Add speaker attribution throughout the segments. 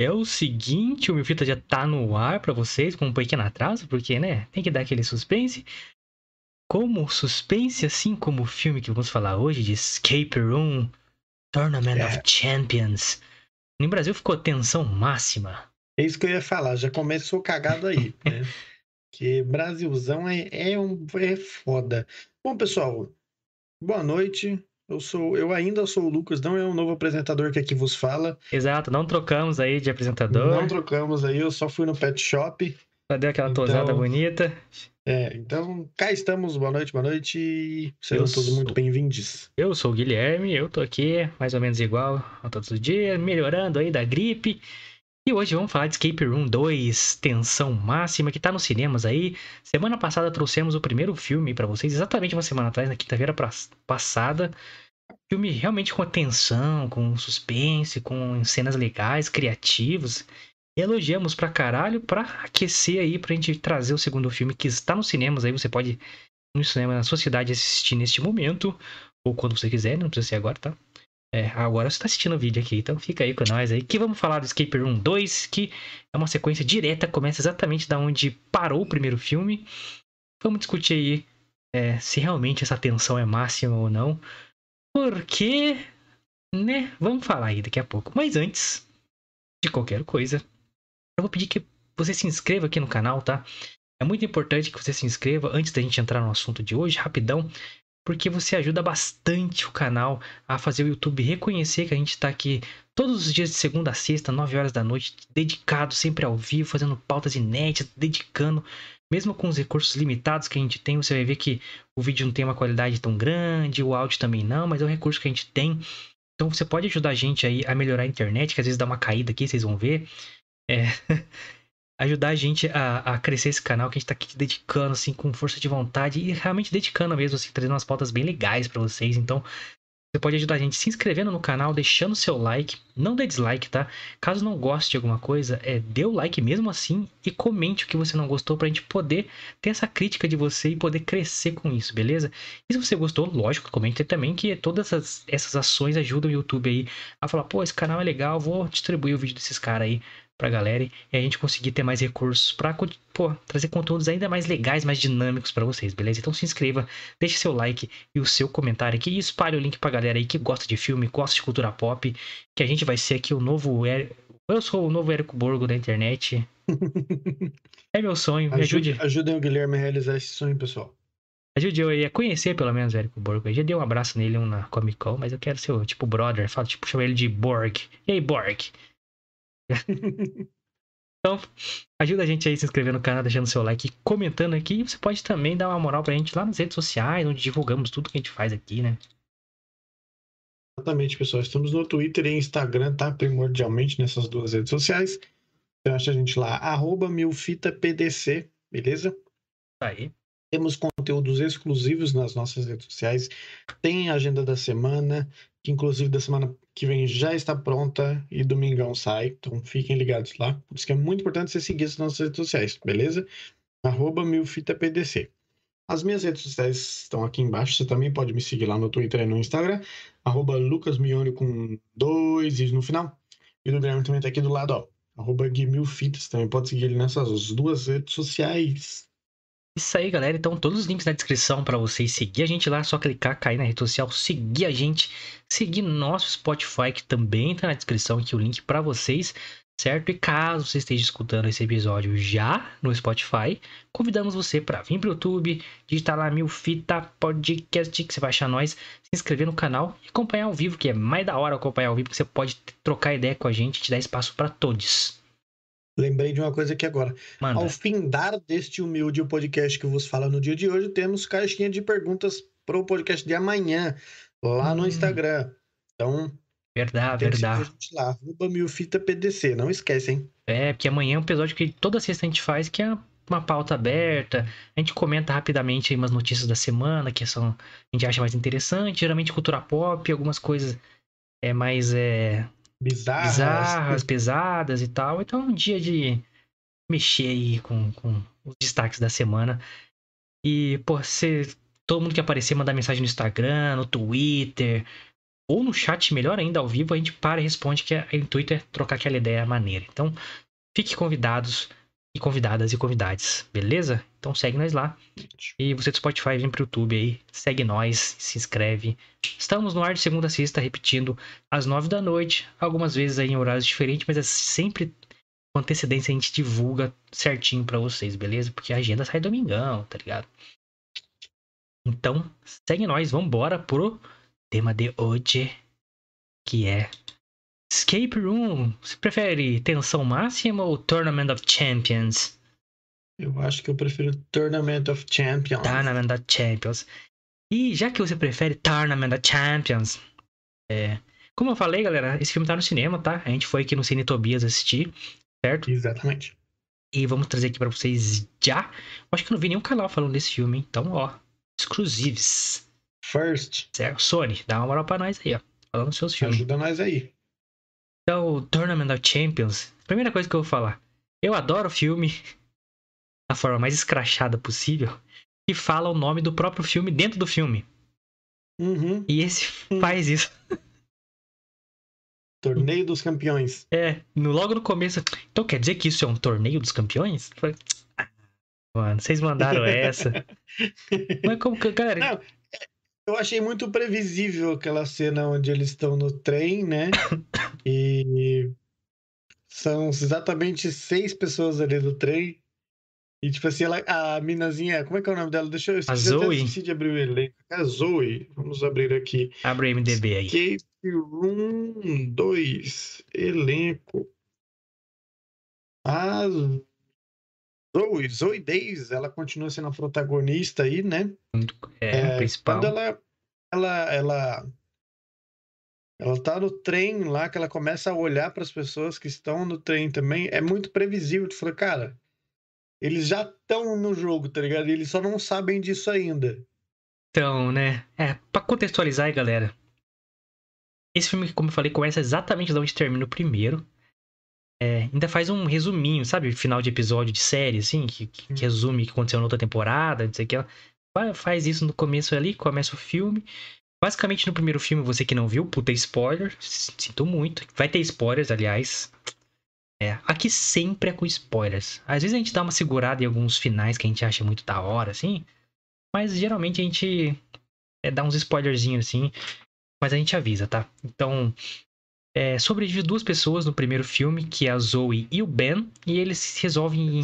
Speaker 1: É o seguinte, o meu fita já tá no ar pra vocês com um pequeno atraso, porque, né, tem que dar aquele suspense. Como suspense, assim como o filme que vamos falar hoje de Escape Room, Tournament
Speaker 2: É.
Speaker 1: of Champions. No Brasil ficou tensão máxima.
Speaker 2: É isso que eu ia falar, já começou cagado aí, né? Que Brasilzão é, é, um, é foda. Bom, pessoal, boa noite. Eu sou, eu ainda sou o Lucas, não é um novo apresentador que aqui vos fala.
Speaker 1: Exato, não trocamos aí de apresentador.
Speaker 2: Não trocamos aí, eu só fui no pet shop.
Speaker 1: Só deu aquela
Speaker 2: Então-
Speaker 1: tosada bonita.
Speaker 2: É, então cá estamos, boa noite, boa noite. Sejam
Speaker 1: Eu
Speaker 2: todos muito
Speaker 1: sou-
Speaker 2: bem-vindos.
Speaker 1: Eu sou o Guilherme, eu tô aqui mais ou menos igual a todos os dias, melhorando aí da gripe. E hoje vamos falar de Escape Room 2, tensão máxima, que tá nos cinemas aí. Semana passada trouxemos o primeiro filme pra vocês, exatamente uma semana atrás, na quinta-feira passada. Filme realmente com tensão, com suspense, com cenas legais, criativos. Elogiamos pra caralho pra aquecer aí, pra gente trazer o segundo filme que está nos cinemas aí. Você pode ir no cinema na sua cidade assistir neste momento ou quando você quiser, não precisa ser agora, tá? É, agora você tá assistindo o vídeo aqui, então fica aí com nós aí, que vamos falar do Escape Room 2, que é uma sequência direta, começa exatamente da onde parou o primeiro filme. Vamos discutir aí é, se realmente essa tensão é máxima ou não, porque, né, vamos falar aí daqui a pouco. Mas antes de qualquer coisa, eu vou pedir que você se inscreva aqui no canal, tá? É muito importante que você se inscreva antes da gente entrar no assunto de hoje, rapidão porque você ajuda bastante o canal a fazer o YouTube reconhecer que a gente está aqui todos os dias de segunda a sexta, 9 horas da noite, dedicado sempre ao vivo, fazendo pautas inéditas, dedicando, mesmo com os recursos limitados que a gente tem, você vai ver que o vídeo não tem uma qualidade tão grande, o áudio também não, mas é o recurso que a gente tem. Então você pode ajudar a gente aí a melhorar a internet, que às vezes dá uma caída aqui, vocês vão ver. É, ajudar a gente a, a crescer esse canal que a gente tá aqui dedicando, assim, com força de vontade e realmente dedicando mesmo, assim, trazendo umas pautas bem legais pra vocês. Então, você pode ajudar a gente se inscrevendo no canal, deixando seu like, não dê dislike, tá? Caso não goste de alguma coisa, é, dê o like mesmo assim e comente o que você não gostou pra gente poder ter essa crítica de você e poder crescer com isso, beleza? E se você gostou, lógico, comente também que todas essas, essas ações ajudam o YouTube aí a falar, pô, esse canal é legal, vou distribuir o vídeo desses caras aí pra galera e a gente conseguir ter mais recursos pra pô, trazer conteúdos ainda mais legais, mais dinâmicos pra vocês, beleza? Então se inscreva, deixe seu like e o seu comentário aqui e espalhe o link pra galera aí que gosta de filme, gosta de cultura pop, que a gente vai ser aqui o novo... Eu sou o novo Érico Borgo da internet. É meu sonho, me ajude.
Speaker 2: Ajude, ajudem o Guilherme a realizar esse sonho, pessoal.
Speaker 1: Ajude eu aí a conhecer pelo menos o Érico Borgo. Eu já dei um abraço nele um na Comic Con, mas eu quero ser o tipo brother, falo, tipo, chama ele de Borg. E aí, Borg? Então, ajuda a gente aí a se inscrever no canal, deixando seu like e comentando aqui. E você pode também dar uma moral pra gente lá nas redes sociais, onde divulgamos tudo que a gente faz aqui, né?
Speaker 2: Exatamente, pessoal. Estamos no Twitter e Instagram, tá? Primordialmente nessas duas redes sociais. Você acha a gente lá, arroba milfitapdc, beleza?
Speaker 1: Tá aí.
Speaker 2: Temos conteúdos exclusivos nas nossas redes sociais. Tem a agenda da semana, que inclusive da semana que vem já está pronta e domingão sai. Então fiquem ligados lá. Por isso que é muito importante você seguir as nossas redes sociais, beleza? Arroba milfitapdc. As minhas redes sociais estão aqui embaixo. Você também pode me seguir lá no Twitter e no Instagram. Arroba lucasmione com dois is no final. E o Guilherme também tá aqui do lado, ó. Arroba guimilfitas. Também pode seguir ele nessas duas redes sociais.
Speaker 1: Isso aí, galera. Então, todos os links na descrição pra vocês seguir a gente lá. É só clicar, cair na rede social, seguir a gente, seguir nosso Spotify, que também tá na descrição aqui o link pra vocês, certo? E caso você esteja escutando esse episódio já no Spotify, convidamos você pra vir pro YouTube, digitar lá Mil Fita Podcast, que você vai achar nós, se inscrever no canal e acompanhar ao vivo, que é mais da hora acompanhar ao vivo, que você pode trocar ideia com a gente te dar espaço pra todos.
Speaker 2: Lembrei de uma coisa aqui agora.
Speaker 1: Manda.
Speaker 2: Ao findar deste humilde podcast que vos fala no dia de hoje, temos caixinha de perguntas para o podcast de amanhã, lá no
Speaker 1: Hum.
Speaker 2: Instagram. Então,
Speaker 1: Verdade, verdade.
Speaker 2: a gente lá, arroba milfitapdc. Não esquece, hein?
Speaker 1: É, porque amanhã é um episódio que toda sexta a gente faz, que é uma pauta aberta. A gente comenta rapidamente aí umas notícias da semana, que são, a gente acha mais interessante. Geralmente cultura pop, algumas coisas é mais é,
Speaker 2: Bizarras.
Speaker 1: bizarras, pesadas e tal. Então é um dia de mexer aí com, com os destaques da semana. E, pô, você, todo mundo que aparecer, mandar mensagem no Instagram, no Twitter, ou no chat, melhor ainda, ao vivo, a gente para e responde, que o intuito é trocar aquela ideia maneira. Então, fiquem convidados e convidadas e convidados, beleza? Então segue nós lá. E você do Spotify vem pro YouTube aí, segue nós, se inscreve. Estamos no ar de segunda a sexta, repetindo, às nove da noite, algumas vezes aí em horários diferentes, mas é sempre com antecedência a gente divulga certinho para vocês, beleza? Porque a agenda sai domingão, tá ligado? Então, segue nós, vambora pro tema de hoje, que é Escape Room. Você prefere tensão máxima ou Tournament of Champions?
Speaker 2: Eu acho que eu prefiro Tournament of Champions.
Speaker 1: Tournament of Champions. E já que você prefere Tournament of Champions, é, como eu falei, galera, esse filme tá no cinema, tá? A gente foi aqui no Cine Tobias assistir, certo?
Speaker 2: Exatamente.
Speaker 1: E vamos trazer aqui para vocês já. Eu acho que eu não vi nenhum canal falando desse filme, então, ó, exclusives.
Speaker 2: First.
Speaker 1: Certo? Sony, dá uma moral pra nós aí, ó. Falando dos seus filmes.
Speaker 2: Ajuda nós aí.
Speaker 1: Então, Tournament of Champions. Primeira coisa que eu vou falar. Eu adoro o filme da forma mais escrachada possível. Que fala o nome do próprio filme dentro do filme.
Speaker 2: Uhum.
Speaker 1: E esse faz isso.
Speaker 2: Torneio dos Campeões.
Speaker 1: É, no, logo no começo. Então quer dizer que isso é um torneio dos campeões? Ah, mano, vocês mandaram essa. Mas como que, galera.
Speaker 2: Não, eu achei muito previsível aquela cena onde eles estão no trem, né? E são exatamente seis pessoas ali no trem. E, tipo assim, ela, a minazinha, como é que é o nome dela? Deixa eu
Speaker 1: a Zoe.
Speaker 2: esqueci de abrir o elenco. É a Zoe. Vamos abrir aqui.
Speaker 1: Abre o MDB aí.
Speaker 2: Escape Room 2. Elenco. A Zoe, Zoe Days, ela continua sendo a protagonista aí, né?
Speaker 1: É, é principal.
Speaker 2: Quando ela, ela, ela, ela tá no trem lá, que ela começa a olhar para as pessoas que estão no trem também, é muito previsível. Tu fala, cara, eles já estão no jogo, tá ligado? Eles só não sabem disso ainda.
Speaker 1: Então, né? É, pra contextualizar aí, galera. Esse filme, como eu falei, começa exatamente de onde termina o primeiro. É, ainda faz um resuminho, sabe? Final de episódio de série, assim, que, que, que resume o que aconteceu na outra temporada, não sei o que. Faz isso no começo ali, começa o filme. Basicamente, no primeiro filme, você que não viu, puta spoiler, sinto muito. Vai ter spoilers, aliás. É, aqui sempre é com spoilers. Às vezes a gente dá uma segurada em alguns finais que a gente acha muito da hora, assim. Mas geralmente a gente é, dá uns spoilerzinhos, assim. Mas a gente avisa, tá? Então, é, sobrevive duas pessoas no primeiro filme, que é a Zoe e o Ben, e eles resolvem.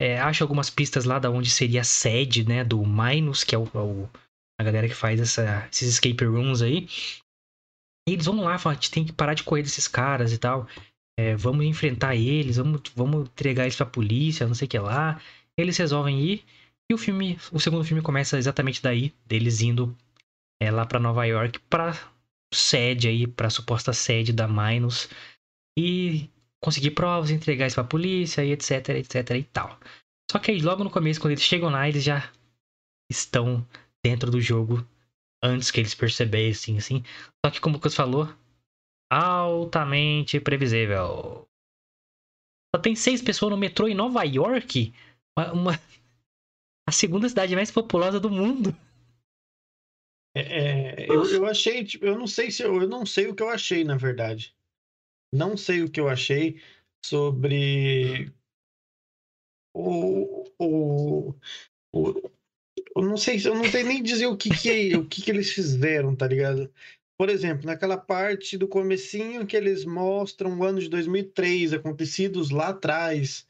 Speaker 1: É, acham algumas pistas lá da onde seria a sede, né, do Minus, que é o, o a galera que faz essa, esses escape rooms aí. E eles vão lá, falam, a gente tem que parar de correr desses caras e tal. É, vamos enfrentar eles, vamos, vamos entregar eles pra polícia, não sei o que lá. Eles resolvem ir. E o filme, o segundo filme começa exatamente daí, deles indo é, lá para Nova York para sede aí, para suposta sede da Minus e conseguir provas, entregar isso pra polícia e etc, etc e tal. Só que aí logo no começo, quando eles chegam lá, eles já estão dentro do jogo antes que eles percebessem, assim. Só que como o Lucas falou, altamente previsível. Só tem seis pessoas no metrô em Nova York, uma, uma a segunda cidade mais populosa do mundo.
Speaker 2: É, é, eu, eu achei, tipo, eu não sei se eu, eu não sei o que eu achei, na verdade. Não sei o que eu achei sobre o, o, o eu não sei, eu não sei nem dizer o que que, o que que eles fizeram, tá ligado? Por exemplo, naquela parte do comecinho que eles mostram o ano de 2003, acontecidos lá atrás,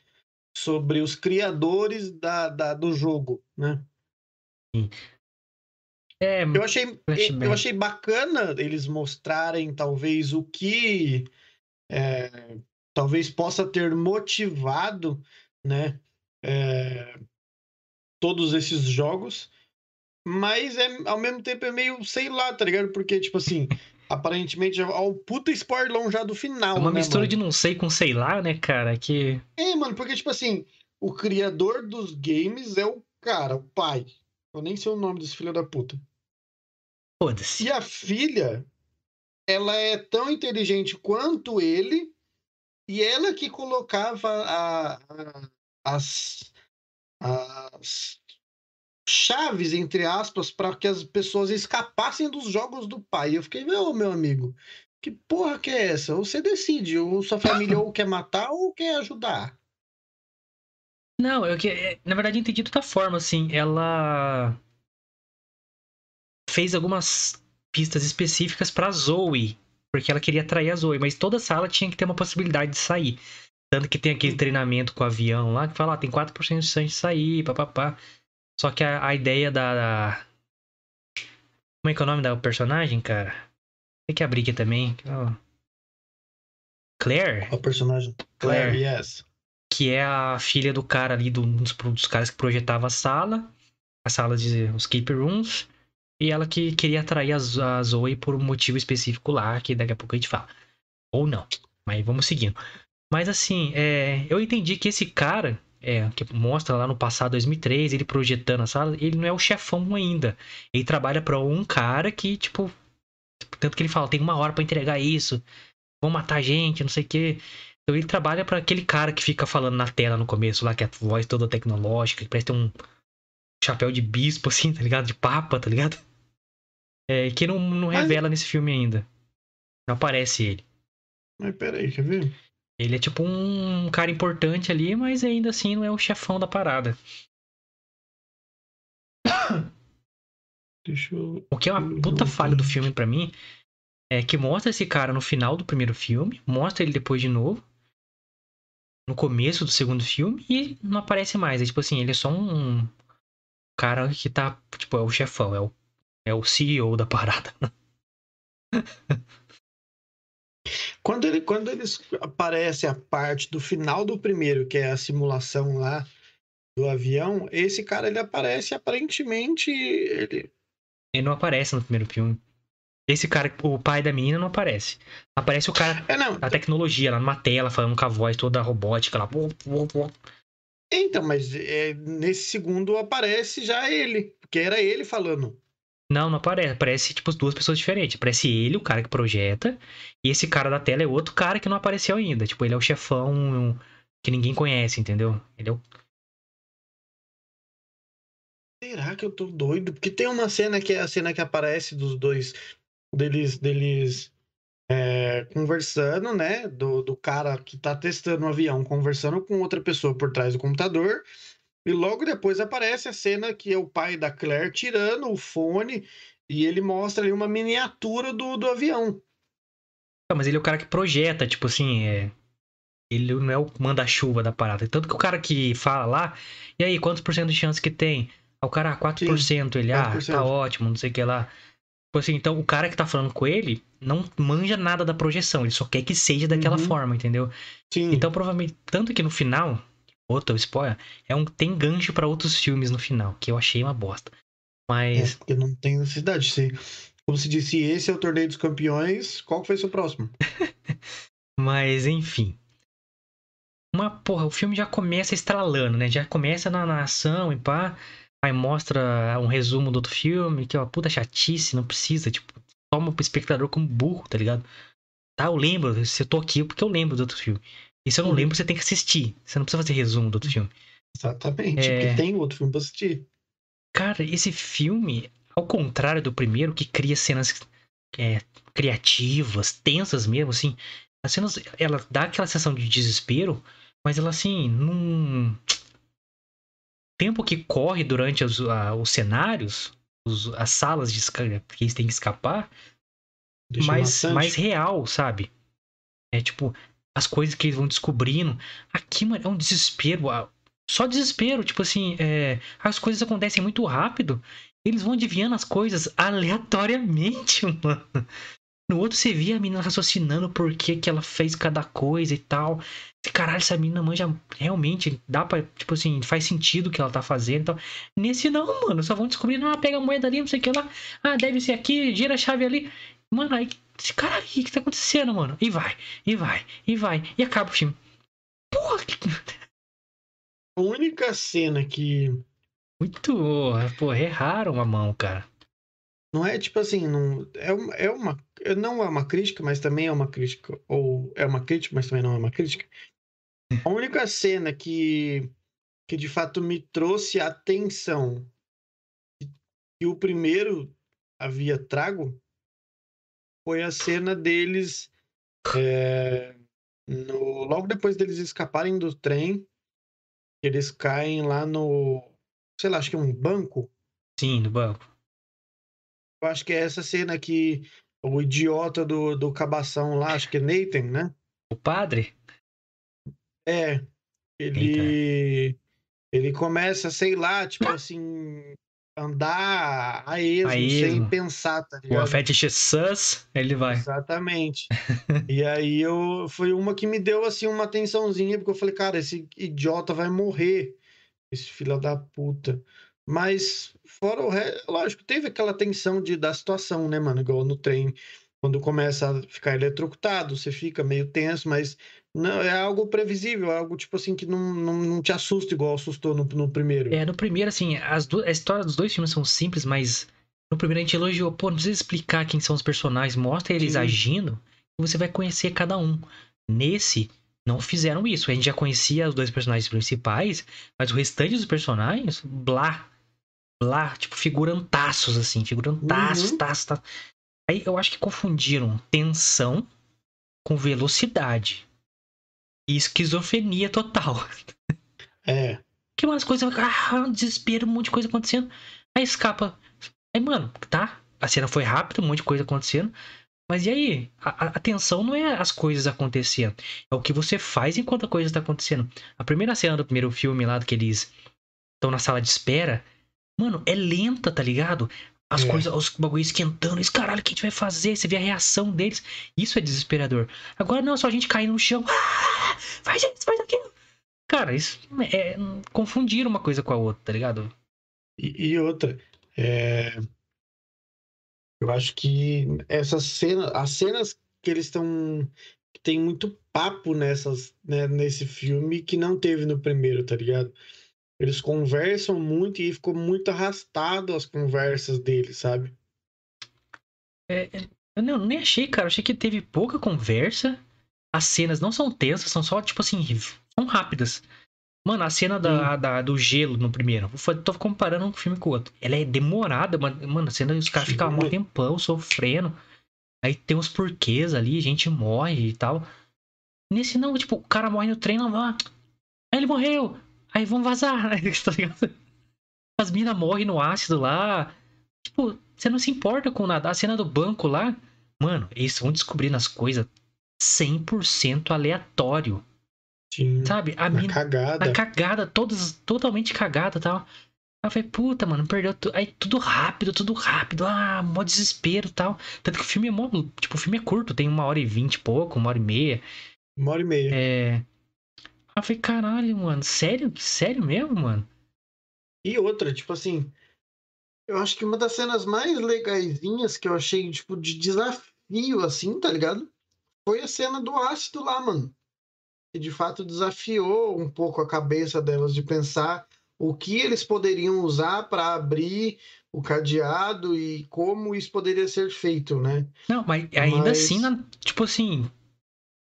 Speaker 2: sobre os criadores da, da do jogo, né?
Speaker 1: Sim. É,
Speaker 2: eu achei, eu achei bacana eles mostrarem talvez o que é, talvez possa ter motivado, né, é, todos esses jogos, mas é ao mesmo tempo é meio sei lá, tá ligado? Porque tipo assim, aparentemente é o puta spoiler já do final.
Speaker 1: É uma
Speaker 2: né,
Speaker 1: mistura
Speaker 2: mano?
Speaker 1: de não sei com sei lá, né, cara? Que
Speaker 2: é, mano, porque tipo assim, o criador dos games é o cara, o pai. Eu nem sei o nome desse filho da puta.
Speaker 1: Foda-se.
Speaker 2: E a filha, ela é tão inteligente quanto ele, e ela que colocava a, a, as, as chaves, entre aspas, para que as pessoas escapassem dos jogos do pai. Eu fiquei, meu, meu amigo, que porra que é essa? Você decide, ou sua família ou quer matar ou quer ajudar.
Speaker 1: Não, eu que é, na verdade entendi de outra forma, assim, ela fez algumas pistas específicas para Zoe, porque ela queria atrair a Zoe, mas toda sala tinha que ter uma possibilidade de sair. Tanto que tem aquele treinamento com o avião lá que fala, ah, tem 4% de chance de sair, papapá. Só que a, a ideia da, da, Como é que é o nome da personagem, cara? Tem que abrir aqui também. Oh. Claire?
Speaker 2: O personagem. Claire, Claire, yes.
Speaker 1: Que é a filha do cara ali, do, dos, dos caras que projetava a sala. A sala de os escape rooms. E ela que queria atrair a, Zoe por um motivo específico lá, que daqui a pouco a gente fala. Ou não. Mas vamos seguindo. Mas assim, é, eu entendi que esse cara, é, que mostra lá no passado 2003, ele projetando a sala, ele não é o chefão ainda. Ele trabalha para um cara que, tipo, tanto que ele fala, tem uma hora para entregar isso, vão matar gente, não sei o quê. Então ele trabalha para aquele cara que fica falando na tela no começo lá, que é a voz toda tecnológica, que parece ter um chapéu de bispo, assim, tá ligado? De papa, tá ligado? É, que não, não revela Mas... nesse filme ainda. Não aparece ele.
Speaker 2: Mas peraí, quer ver?
Speaker 1: Ele é tipo um cara importante ali, mas ainda assim não é o chefão da parada.
Speaker 2: Deixa eu...
Speaker 1: O que é uma puta falha do filme para mim é que mostra esse cara no final do primeiro filme, mostra ele depois de novo, no começo do segundo filme, e não aparece mais. É tipo assim, ele é só um cara que tá, tipo, é o chefão, é o, é o CEO da parada.
Speaker 2: Quando, ele, quando eles aparece a parte do final do primeiro, que é a simulação lá do avião, esse cara ele aparece aparentemente. Ele,
Speaker 1: ele não aparece no primeiro filme. Esse cara, o pai da menina, não aparece. Aparece o cara é, não, da tecnologia lá numa tela, falando com a voz toda robótica lá.
Speaker 2: Então, mas é, nesse segundo aparece já ele, porque era ele falando.
Speaker 1: Não, não aparece. Aparece, tipo, duas pessoas diferentes. Aparece ele, o cara que projeta, e esse cara da tela é outro cara que não apareceu ainda. Tipo, ele é o chefão que ninguém conhece, entendeu? Ele é o...
Speaker 2: Será que eu tô doido? Porque tem uma cena que é a cena que aparece dos dois, deles, deles é, conversando, né? Do, do cara que tá testando o avião, conversando com outra pessoa por trás do computador. E logo depois aparece a cena que é o pai da Claire tirando o fone e ele mostra ali uma miniatura do, do avião.
Speaker 1: Não, mas ele é o cara que projeta, tipo assim, é... ele não é o manda-chuva da parada. Tanto que o cara que fala lá, e aí, quantos por cento de chance que tem? O cara, ah, 4%, Sim, ele, 4%. ah, tá ótimo, não sei o que lá. Tipo assim, então o cara que tá falando com ele não manja nada da projeção, ele só quer que seja daquela uhum. forma, entendeu? Sim. Então, provavelmente, tanto que no final, outro spoiler, é um tem gancho para outros filmes no final, que eu achei uma bosta. Mas.
Speaker 2: É, porque não tem necessidade. Se, como se disse, esse é o torneio dos campeões, qual que vai ser o próximo?
Speaker 1: Mas, enfim. Uma porra, o filme já começa estralando, né? Já começa na, na ação e pá. Aí mostra um resumo do outro filme, que é uma puta chatice, não precisa, tipo, toma o espectador como burro, tá ligado? Tá, eu lembro, se eu tô aqui porque eu lembro do outro filme. E se eu não uhum. lembro, você tem que assistir. Você não precisa fazer resumo do outro filme.
Speaker 2: Exatamente, é... porque tem outro filme pra assistir.
Speaker 1: Cara, esse filme, ao contrário do primeiro, que cria cenas é, criativas, tensas mesmo, assim. As cenas, ela dá aquela sensação de desespero, mas ela, assim, num tempo que corre durante os, a, os cenários, os, as salas de, que eles têm que escapar, mais, mais real, sabe? É tipo, as coisas que eles vão descobrindo. Aqui, mano, é um desespero. Só desespero. Tipo assim, é, as coisas acontecem muito rápido. Eles vão adivinhando as coisas aleatoriamente, mano. No outro você via a menina raciocinando por que, que ela fez cada coisa e tal. Caralho, essa menina manja realmente dá pra, tipo assim, faz sentido o que ela tá fazendo. Então, nesse não, mano, só vão descobrindo, ah, pega a moeda ali, não sei o que lá. Ah, deve ser aqui, gira a chave ali. Mano, aí esse cara aí, o que tá acontecendo, mano? E vai, e vai, e vai. E acaba o filme. Porra! Que...
Speaker 2: A única cena que.
Speaker 1: Muito. Porra, erraram a mão, cara.
Speaker 2: Não é tipo assim, não, é, uma, é uma. Não é uma crítica, mas também é uma crítica. Ou é uma crítica, mas também não é uma crítica. A única cena que, que de fato me trouxe atenção que o primeiro havia trago foi a cena deles é, no, logo depois deles escaparem do trem, eles caem lá no, sei lá, acho que é um banco.
Speaker 1: Sim, no banco.
Speaker 2: Eu acho que é essa cena que o idiota do, do cabação lá, acho que é Nathan, né?
Speaker 1: O padre?
Speaker 2: É. Ele. Ele começa, sei lá, tipo assim, andar a esmo,
Speaker 1: A
Speaker 2: sem
Speaker 1: esmo.
Speaker 2: pensar, tá
Speaker 1: O
Speaker 2: ligado?
Speaker 1: Fetish Sus, ele vai.
Speaker 2: Exatamente. e aí eu foi uma que me deu assim uma tensãozinha, porque eu falei, cara, esse idiota vai morrer, esse filho da puta. Mas fora o resto, lógico, teve aquela tensão de, da situação, né, mano? Igual no trem, quando começa a ficar eletrocutado, você fica meio tenso, mas não é algo previsível, é algo tipo assim que não, não, não te assusta igual assustou no, no primeiro.
Speaker 1: É, no primeiro, assim, as a história dos dois filmes são simples, mas no primeiro a gente elogiou. Pô, não precisa explicar quem são os personagens, mostra eles
Speaker 2: Sim.
Speaker 1: agindo e você vai conhecer cada um. Nesse, não fizeram isso. A gente já conhecia os dois personagens principais, mas o restante dos personagens, blá. Blá, tipo, figurantaços, assim, figurantaços,
Speaker 2: Uhum.
Speaker 1: taços, taços. Aí eu acho que confundiram tensão com velocidade. E esquizofrenia total.
Speaker 2: É.
Speaker 1: Que umas coisas. Ah, um desespero, um monte de coisa acontecendo. Aí escapa. Aí, mano, tá. A cena foi rápida, um monte de coisa acontecendo. Mas e aí? A, a- a tensão não é as coisas acontecendo. É o que você faz enquanto a coisa tá acontecendo. A primeira cena do primeiro filme lá, que eles estão na sala de espera. Mano, é lenta, tá ligado? As
Speaker 2: É.
Speaker 1: coisas, os bagulho esquentando. Isso, caralho, o que a gente vai fazer? Você vê a reação deles. Isso é desesperador. Agora não, é só a gente cair no chão. Ah, faz isso, faz aquilo. Cara, isso é. Confundir uma coisa com a outra, tá ligado?
Speaker 2: E, e outra, é, eu acho que essas cenas, as cenas que eles estão. Tem muito papo nessas, né, nesse filme que não teve no primeiro, tá ligado? Eles conversam muito e ficou muito arrastado as conversas deles, sabe?
Speaker 1: É, é, eu não, nem achei, cara. Eu achei que teve pouca conversa. As cenas não são tensas, são só, tipo assim, são rápidas. Mano, a cena da, da- do gelo no primeiro, tô comparando um filme com o outro. Ela é demorada, mano. Mano, a cena os caras ficam um tempão sofrendo. Aí tem uns porquês ali, gente morre e tal. Nesse não, tipo, o cara morre no trem, vai. Aí ele morreu. Aí vamos vazar. Aí, tá ligado? As minas morrem no ácido lá. Tipo, você não se importa com nada. A cena do banco lá, mano, eles vão descobrindo as coisas 100% aleatório.
Speaker 2: Sim.
Speaker 1: Sabe? A
Speaker 2: Na
Speaker 1: mina
Speaker 2: cagada.
Speaker 1: tá cagada, todas totalmente cagada e tal. Aí eu falei, puta, mano, perdeu tudo. Aí tudo rápido, tudo rápido. Ah, mó desespero e tal. Tanto que o filme é mó. Tipo, o filme é curto, tem uma hora e vinte e pouco, uma hora e meia.
Speaker 2: Uma hora e meia.
Speaker 1: É. Eu falei, caralho, mano, sério? Sério mesmo, mano?
Speaker 2: E outra, tipo assim, eu acho que uma das cenas mais legaisinhas que eu achei, tipo, de desafio, assim, tá ligado? Foi a cena do ácido lá, mano. Que de fato desafiou um pouco a cabeça delas de pensar o que eles poderiam usar para abrir o cadeado e como isso poderia ser feito, né?
Speaker 1: Não, mas ainda
Speaker 2: Mas-
Speaker 1: assim, tipo assim.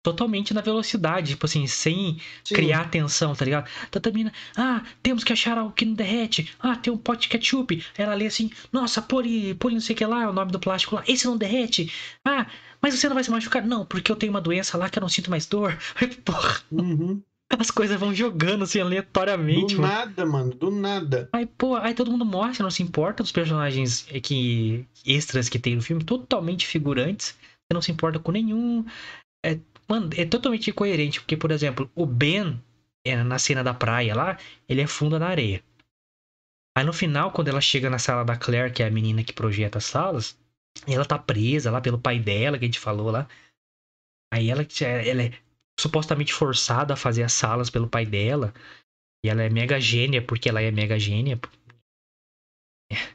Speaker 1: Totalmente na velocidade, tipo assim, sem
Speaker 2: Sim,
Speaker 1: criar atenção, tá ligado? Tanta mina, ah, temos que achar algo que não derrete. Ah, tem um pote de ketchup. Ela lê assim, nossa, poli, poli não sei o que lá, é o nome do plástico lá. Esse não derrete. Ah, mas você não vai se machucar? Não, porque eu tenho uma doença lá que eu não sinto mais dor. Aí, porra,
Speaker 2: Uhum.
Speaker 1: as coisas vão jogando assim aleatoriamente,
Speaker 2: Do
Speaker 1: mano.
Speaker 2: nada, mano, do nada.
Speaker 1: Aí, pô, aí todo mundo você não se importa dos personagens é, que extras que tem no filme, totalmente figurantes. Você não se importa com nenhum. É, mano, é totalmente incoerente, porque, por exemplo, o Ben, é, na cena da praia lá, ele afunda na areia. Aí no final, quando ela chega na sala da Claire, que é a menina que projeta as salas, ela tá presa lá pelo pai dela, que a gente falou lá. Aí ela, ela é supostamente forçada a fazer as salas pelo pai dela. E ela é mega gênia, porque ela é mega gênia,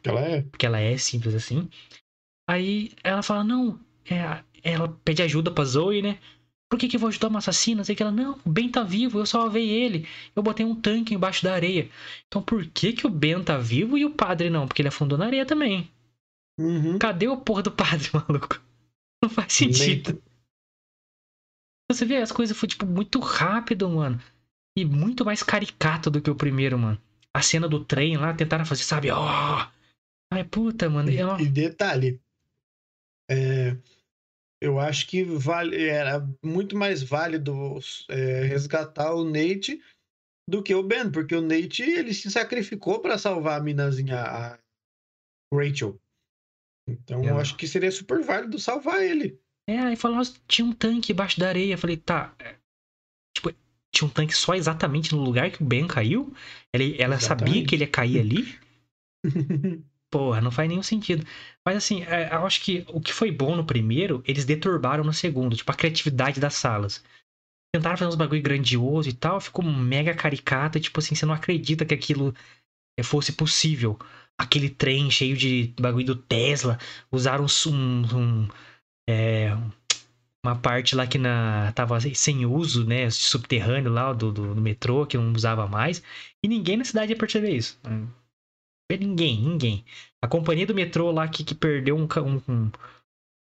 Speaker 2: Ela é.
Speaker 1: porque ela é simples assim. Aí ela fala, não, é, ela pede ajuda pra Zoe, né? Por que, que eu vou ajudar uma assassina? Não sei o que ela, não, o Ben tá vivo, eu salvei ele. Eu botei um tanque embaixo da areia. Então por que, que o Ben tá vivo e o padre não? Porque ele afundou na areia também.
Speaker 2: Uhum.
Speaker 1: Cadê o porra do padre, maluco? Não faz sentido. Você vê, as coisas foi, tipo, muito rápido, mano. E muito mais caricato do que o primeiro, mano. A cena do trem lá, tentaram fazer, sabe, ó. Ai, puta, mano.
Speaker 2: E,
Speaker 1: Eu...
Speaker 2: e detalhe, é, eu acho que vale, era muito mais válido é, resgatar o Nate do que o Ben, porque o Nate ele se sacrificou para salvar a minazinha, a Rachel. Então eu
Speaker 1: É.
Speaker 2: acho que seria super válido salvar ele.
Speaker 1: É, aí falou, nossa, tinha um tanque embaixo da areia. Eu falei, tá. é, Tipo, tinha um tanque só exatamente no lugar que o Ben caiu? Ele, ela sabia que ele ia cair ali? Porra, não faz nenhum sentido. Mas assim, é, eu acho que o que foi bom no primeiro, eles deturbaram no segundo. Tipo, a criatividade das salas. Tentaram fazer uns bagulho grandioso e tal, ficou mega caricata. Tipo assim, você não acredita que aquilo eh, fosse possível. Aquele trem cheio de bagulho do Tesla. Usaram um, um, é, uma parte lá que na, tava sem uso, né? Subterrâneo lá do, do, do metrô, que não usava mais. E ninguém na cidade ia perceber isso. né? Ninguém, ninguém. A companhia do metrô lá que, que perdeu um, um, um,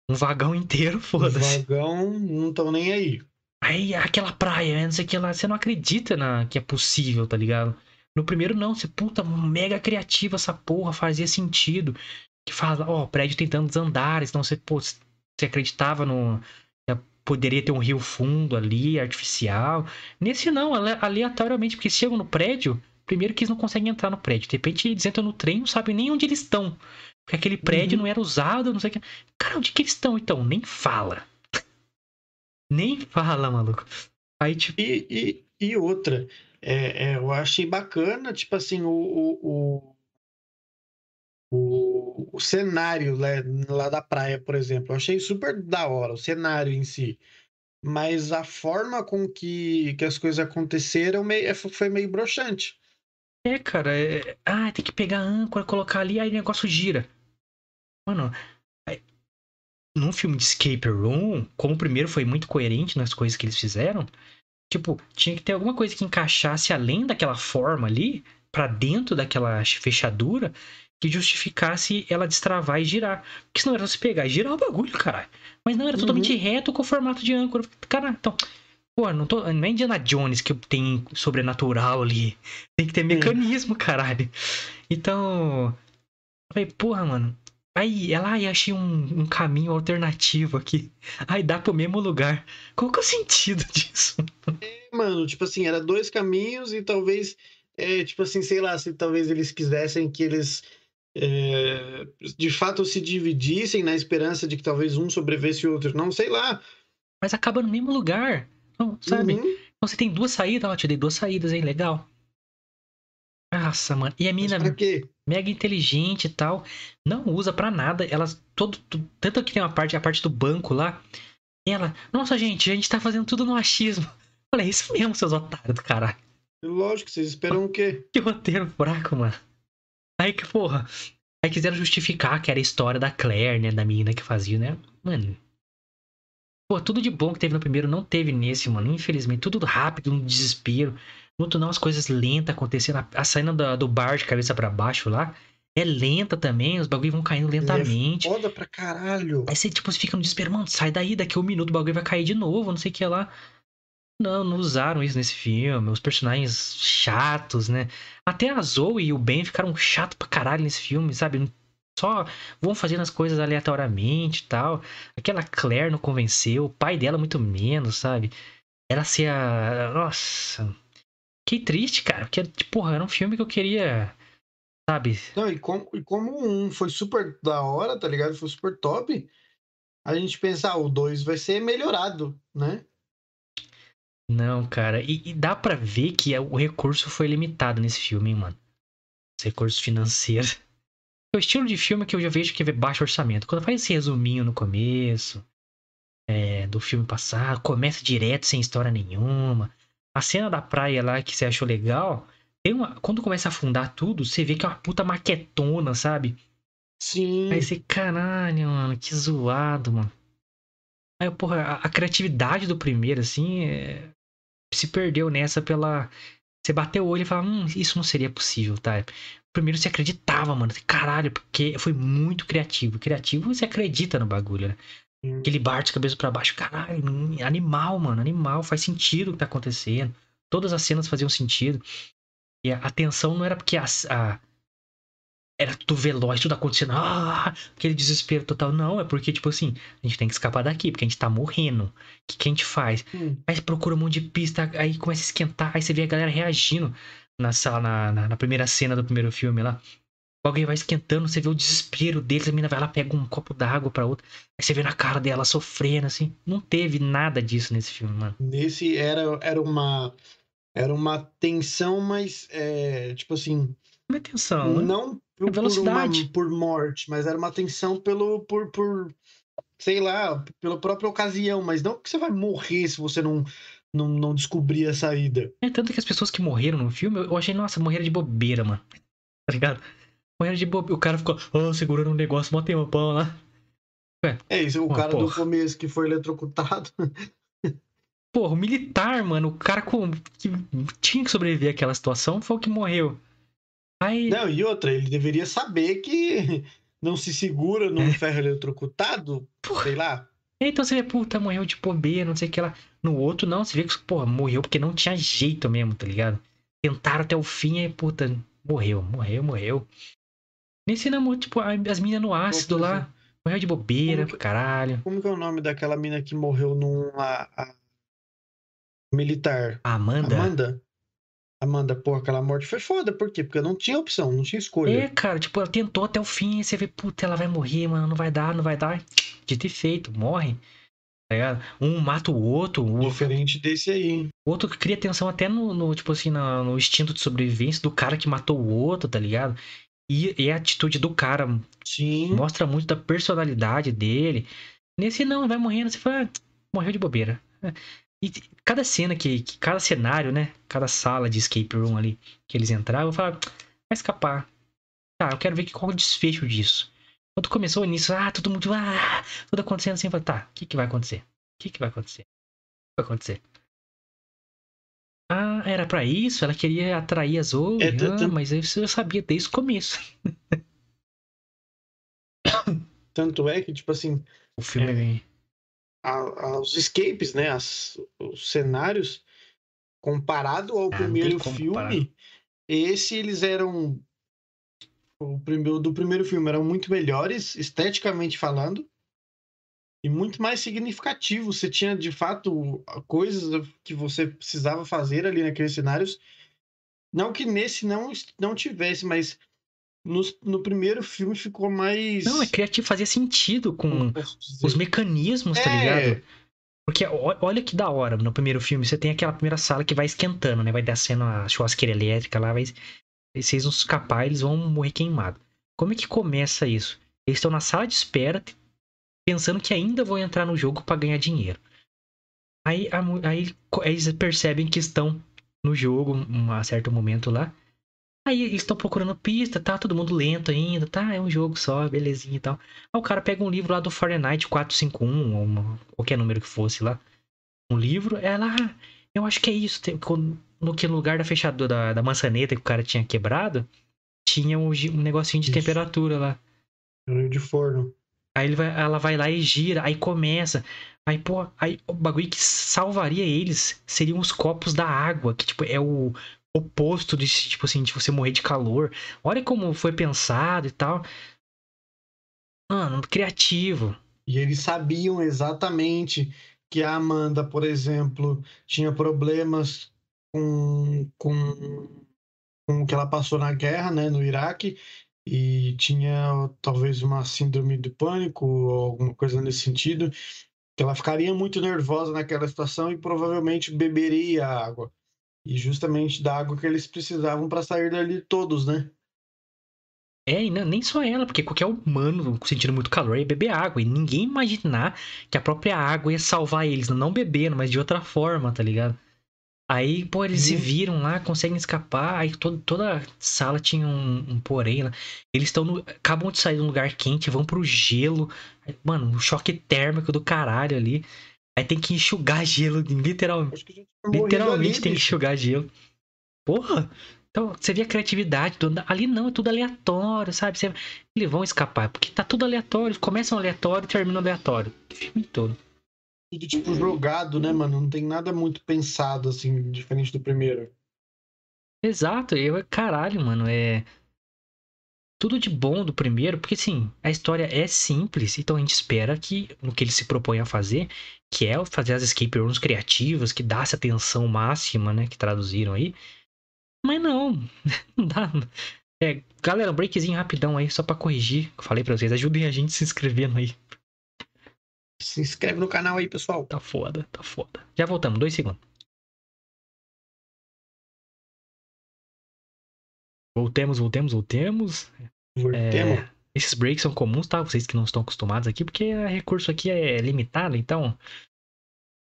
Speaker 1: um vagão inteiro, foda-se.
Speaker 2: vagão não estão nem aí.
Speaker 1: Aí aquela praia, não sei o que lá, você não acredita na, que é possível, tá ligado? No primeiro não, você, puta, mega criativa essa porra, fazia sentido. Que fala, ó, prédio tem tantos andares, então você, pô, você acreditava no. que Poderia ter um rio fundo ali, artificial. Nesse não, ale- aleatoriamente, porque chegam no prédio, primeiro que eles não conseguem entrar no prédio. De repente eles entram no trem, não sabem nem onde eles estão. Porque aquele prédio
Speaker 2: Uhum.
Speaker 1: não era usado, não sei o que. Cara, onde que eles estão então? Nem fala. Nem fala, maluco. Aí, tipo.
Speaker 2: E, e, e outra, é, é, eu achei bacana, tipo assim, o, o, o, o, o cenário né, lá da praia, por exemplo. Eu achei super da hora, o cenário em si. Mas a forma com que, que as coisas aconteceram meio, é, foi meio broxante.
Speaker 1: É, cara, é... ah, tem que pegar a âncora, colocar ali, aí o negócio gira. Mano, aí- num filme de escape room, como o primeiro foi muito coerente nas coisas que eles fizeram, tipo, tinha que ter alguma coisa que encaixasse além daquela forma ali, pra dentro daquela fechadura, que justificasse ela destravar e girar. Porque senão era você pegar e girar o bagulho, caralho. Mas não, era
Speaker 2: Uhum.
Speaker 1: totalmente reto com o formato de âncora. Cara, então. Pô, não, tô, não é Indiana Jones que tem sobrenatural ali. Tem que ter mecanismo, caralho. Então. Eu falei, porra, mano. Aí, ela, ai, achei um, um caminho alternativo aqui. Aí dá pro mesmo lugar. Qual que é o sentido disso?
Speaker 2: Mano, tipo assim, era dois caminhos e talvez, é, tipo assim, sei lá, se talvez eles quisessem que eles é, de fato se dividissem na esperança de que talvez um sobrevivesse e o outro não, sei lá.
Speaker 1: Mas acaba no mesmo lugar. Não, sabe?
Speaker 2: Uhum.
Speaker 1: Então você tem duas saídas, ó, te dei duas saídas, hein? Legal. Nossa, mano. E a mina mega inteligente e tal, não usa pra nada. Elas todo, tanto que tem uma parte, a parte do banco lá. Ela, nossa gente, a gente tá fazendo tudo no achismo. Olha, é isso mesmo, seus otários do caralho.
Speaker 2: Lógico, vocês esperam o quê?
Speaker 1: Que roteiro fraco, mano. Aí que, porra. Aí quiseram justificar que era a história da Claire, né? Da menina que fazia, né? Mano. Pô, tudo de bom que teve no primeiro não teve nesse, mano. Infelizmente, tudo rápido, um desespero. No outro não, as coisas lentas acontecendo. A, saída do, do bar de cabeça pra baixo lá é lenta também. Os bagulho vão caindo lentamente.
Speaker 2: Foda pra caralho.
Speaker 1: Aí você, tipo, você fica no desespero, mano, sai daí, daqui a um minuto o bagulho vai cair de novo, não sei o que lá. Não, não usaram isso nesse filme. Os personagens chatos, né? Até a Zoe e o Ben ficaram chatos pra caralho nesse filme, sabe? Só vão fazendo as coisas aleatoriamente e tal. Aquela Claire não convenceu, o pai dela muito menos, sabe? Ela ser a. Nossa. Que triste, cara. Porque, tipo, porra, era um filme que eu queria. Sabe?
Speaker 2: Não, e como, e como um foi super da hora, tá ligado? Foi super top. A gente pensa, ah, o 2 vai ser melhorado, né?
Speaker 1: Não, cara. E, e dá pra ver que o recurso foi limitado nesse filme, hein, mano. Os recursos financeiros. É o estilo de filme que eu já vejo que é baixo orçamento. Quando faz esse resuminho no começo é, do filme passado, começa direto sem história nenhuma. A cena da praia lá que você achou legal, tem uma, quando começa a afundar tudo, você vê que é uma puta maquetona, sabe?
Speaker 2: Sim.
Speaker 1: Aí você, caralho, mano, que zoado, mano. Aí, porra, a, a criatividade do primeiro, assim, é, se perdeu nessa pela. Você bateu o olho e fala, hum, isso não seria possível, tá? Primeiro você acreditava, mano. Caralho, porque foi muito criativo. Criativo você acredita no bagulho, né? Aquele bar de cabeça pra baixo, caralho, animal, mano, animal. Faz sentido o que tá acontecendo. Todas as cenas faziam sentido. E a, a tensão não era porque a, a, era tudo veloz, tudo acontecendo. Ah, aquele desespero total. Não, é porque, tipo assim, a gente tem que escapar daqui, porque a gente tá morrendo. O que, que a gente faz?
Speaker 2: Hum.
Speaker 1: Aí você procura um monte de pista, aí começa a esquentar, aí você vê a galera reagindo na sala, na, na, na primeira cena do primeiro filme lá. Alguém vai esquentando, você vê o desespero deles, a menina vai lá, pega um copo d'água pra outra. Aí você vê na cara dela sofrendo, assim. Não teve nada disso nesse filme, mano.
Speaker 2: Nesse era, era uma. Era uma tensão, mas é, tipo assim,
Speaker 1: Não é tensão, né?
Speaker 2: não por,
Speaker 1: É velocidade.
Speaker 2: Por, uma, por morte, mas era uma tensão pelo por, por sei lá, pela própria ocasião, mas não que você vai morrer se você não não, não descobrir a saída.
Speaker 1: É tanto que as pessoas que morreram no filme, eu achei, nossa, morreram de bobeira, mano. Tá ligado? Morreram de bobeira. O cara ficou, oh, segurando um negócio, mó tempão lá.
Speaker 2: É isso, o cara do
Speaker 1: porra.
Speaker 2: começo que foi eletrocutado.
Speaker 1: Porra, o militar, mano, o cara com, que tinha que sobreviver àquela situação foi o que morreu. Aí,
Speaker 2: Não, e outra, ele deveria saber que não se segura num
Speaker 1: É.
Speaker 2: ferro eletrocutado,
Speaker 1: Porra.
Speaker 2: sei lá.
Speaker 1: Então você vê, puta, morreu de bobeira, não sei o que lá. No outro, não, você vê que, porra, morreu porque não tinha jeito mesmo, tá ligado? Tentaram até o fim e, puta, morreu, morreu, morreu. Nesse não, tipo, as meninas no ácido lá, morreu de bobeira,
Speaker 2: Como que-
Speaker 1: caralho.
Speaker 2: Como que é o nome daquela mina que morreu num a- militar?
Speaker 1: A Amanda.
Speaker 2: Amanda? Amanda, pô, aquela morte foi foda, por quê? Porque não tinha opção, não tinha
Speaker 1: É,
Speaker 2: escolha.
Speaker 1: cara, tipo, ela tentou até o fim, e você vê, puta, ela vai morrer, mano, não vai dar, não vai dar. De ter feito, morre. Tá ligado? Um mata o outro, o outro,
Speaker 2: Diferente desse aí.
Speaker 1: o outro cria tensão até no, no, tipo assim, na- no instinto de sobrevivência do cara que matou o outro, tá ligado? E, e a atitude do cara
Speaker 2: Sim.
Speaker 1: mostra muito da personalidade dele. Nesse não, vai morrendo, você fala, ah, morreu de bobeira. E cada cena que, que- cada cenário, né? Cada sala de escape room ali que eles entravam, eu falava, vai escapar. Tá, eu quero ver que- qual é o desfecho disso. Quando começou nisso, ah, todo mundo, ah, tudo acontecendo assim, eu falei, tá, o que que vai acontecer? O que que vai acontecer? O que vai acontecer? Ah, era pra isso? Ela queria atrair as Zoe?
Speaker 2: É, tan-
Speaker 1: ah,
Speaker 2: tan-
Speaker 1: mas isso eu sabia desde o começo.
Speaker 2: Tanto é que, tipo assim,
Speaker 1: O filme...
Speaker 2: a- a- os escapes, né? as- os cenários, comparado ao
Speaker 1: Ah,
Speaker 2: primeiro filme, esse eles eram. O primeiro, do primeiro filme eram muito melhores, esteticamente falando, e muito mais significativos. Você tinha, de fato, coisas que você precisava fazer ali naqueles cenários. Não que nesse não, não tivesse, mas nos- no primeiro filme ficou mais.
Speaker 1: Não, é criativo, fazia sentido com os mecanismos, tá
Speaker 2: É.
Speaker 1: ligado? Porque olha que da hora, no primeiro filme você tem aquela primeira sala que vai esquentando, né? Vai descendo a churrasqueira elétrica lá, vai... se eles não escapar, eles vão morrer queimados. Como é que começa isso? Eles estão na sala de espera, pensando que ainda vão entrar no jogo pra ganhar dinheiro. Aí, aí eles percebem que estão no jogo a certo momento lá. Aí eles estão procurando pista, tá todo mundo lento ainda, tá? É um jogo só, belezinha e tal. Aí o cara pega um livro lá do Fahrenheit 451, ou uma- qualquer número que fosse lá. Um livro, ela, ah, eu acho que é isso. Tem- no que lugar da fechadura da, da maçaneta que o cara tinha quebrado, tinha um, um negocinho de
Speaker 2: Isso.
Speaker 1: temperatura lá.
Speaker 2: de forno.
Speaker 1: Aí ele vai, ela vai lá e gira, aí começa. Aí, pô, aí o bagulho que salvaria eles seriam os copos da água, que, tipo, é o oposto de, tipo assim, de você morrer de calor. Olha como foi pensado e tal. Mano, criativo.
Speaker 2: E eles sabiam exatamente que a Amanda, por exemplo, tinha problemas com, com, com o que ela passou na guerra, né, no Iraque, e tinha talvez uma síndrome do pânico ou alguma coisa nesse sentido, que ela ficaria muito nervosa naquela situação e provavelmente beberia água. E justamente da água que eles precisavam para sair dali todos, né?
Speaker 1: É, e não- nem só ela, porque qualquer humano sentindo muito calor ia beber água. E ninguém imaginar que a própria água ia salvar eles, não bebendo, mas de outra forma, tá ligado? Aí, pô, eles se
Speaker 2: Uhum.
Speaker 1: viram lá, conseguem escapar. Aí todo, toda sala tinha um, um porém lá. Eles estão no. Acabam de sair de um lugar quente, vão pro gelo. Mano, um choque térmico do caralho ali. Aí tem que enxugar gelo, literalmente.
Speaker 2: Que
Speaker 1: Literalmente
Speaker 2: ali,
Speaker 1: tem que
Speaker 2: bicho.
Speaker 1: enxugar gelo. Porra! Então, você vê a criatividade. do- Ali não, é tudo aleatório, sabe? Você- Eles vão escapar, porque tá tudo aleatório. Começa um aleatório e termina um aleatório. O filme todo.
Speaker 2: tudo tipo jogado, né, mano? Não tem nada muito pensado, assim, diferente do primeiro.
Speaker 1: Exato, eu, caralho, mano, é. tudo de bom do primeiro, porque sim, a história é simples, então a gente espera que no que ele se propõe a fazer, que é fazer as escape rooms criativas, que dá essa atenção máxima, né, que traduziram aí. Mas não, não dá. É, galera, um breakzinho rapidão aí, só para corrigir, eu falei para vocês, ajudem a gente se inscrevendo aí.
Speaker 2: Se inscreve no canal aí, pessoal.
Speaker 1: Tá foda, tá foda. Já voltamos, dois segundos. Voltemos, voltemos, voltemos.
Speaker 2: Voltemos.
Speaker 1: É, esses breaks são comuns, tá? Vocês que não estão acostumados aqui, porque o recurso aqui é limitado, então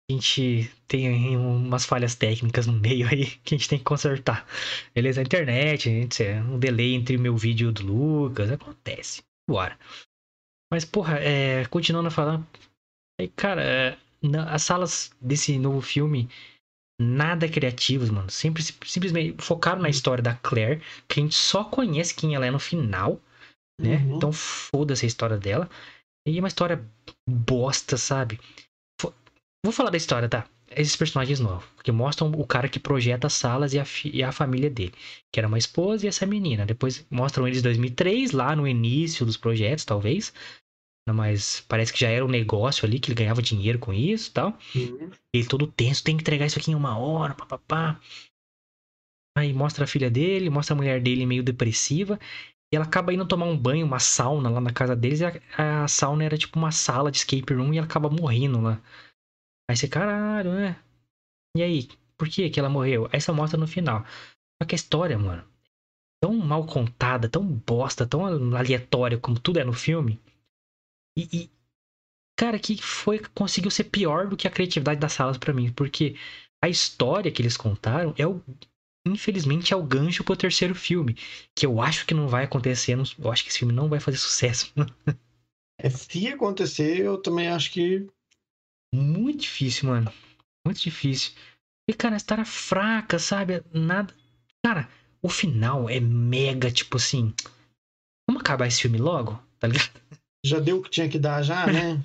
Speaker 1: a gente tem umas falhas técnicas no meio aí que a gente tem que consertar. Beleza? A internet, gente, um delay entre o meu vídeo e o do Lucas, acontece. Bora. Mas, porra, é, continuando a falar. Cara, é, as salas desse novo filme nada criativos, mano. Sempre, simplesmente focaram na história da Claire, que a gente só conhece quem ela é no final, né? Uhum. Então foda-se a história dela. E é uma história bosta, sabe? Vou falar da história, tá? Esses personagens novos, que mostram o cara que projeta as salas e a, e a família dele, que era uma esposa e essa menina. Depois mostram eles em 2003, lá no início dos projetos, talvez mas parece que já era um negócio ali, que ele ganhava dinheiro com isso e tal. Uhum. Ele todo tenso, tem que entregar isso aqui em uma hora, papapá. Aí mostra a filha dele, mostra a mulher dele meio depressiva. E ela acaba indo tomar um banho, uma sauna lá na casa deles. E a, a sauna era tipo uma sala de escape room e ela acaba morrendo lá. Aí você, caralho, né? E aí, por que que ela morreu? Aí só mostra no final. Só que a história, mano, tão mal contada, tão bosta, tão aleatória como tudo é no filme e, e, cara, que foi conseguiu ser pior do que a criatividade das salas para mim, porque a história que eles contaram é o infelizmente é o gancho pro terceiro filme, que eu acho que não vai acontecer, eu acho que esse filme não vai fazer sucesso.
Speaker 2: é, se acontecer, eu também acho que
Speaker 1: muito difícil, mano. Muito difícil. E cara, a história fraca, sabe? Nada. Cara, o final é mega, tipo assim. Vamos acabar esse filme logo, tá ligado?
Speaker 2: já deu o que tinha que dar já, né?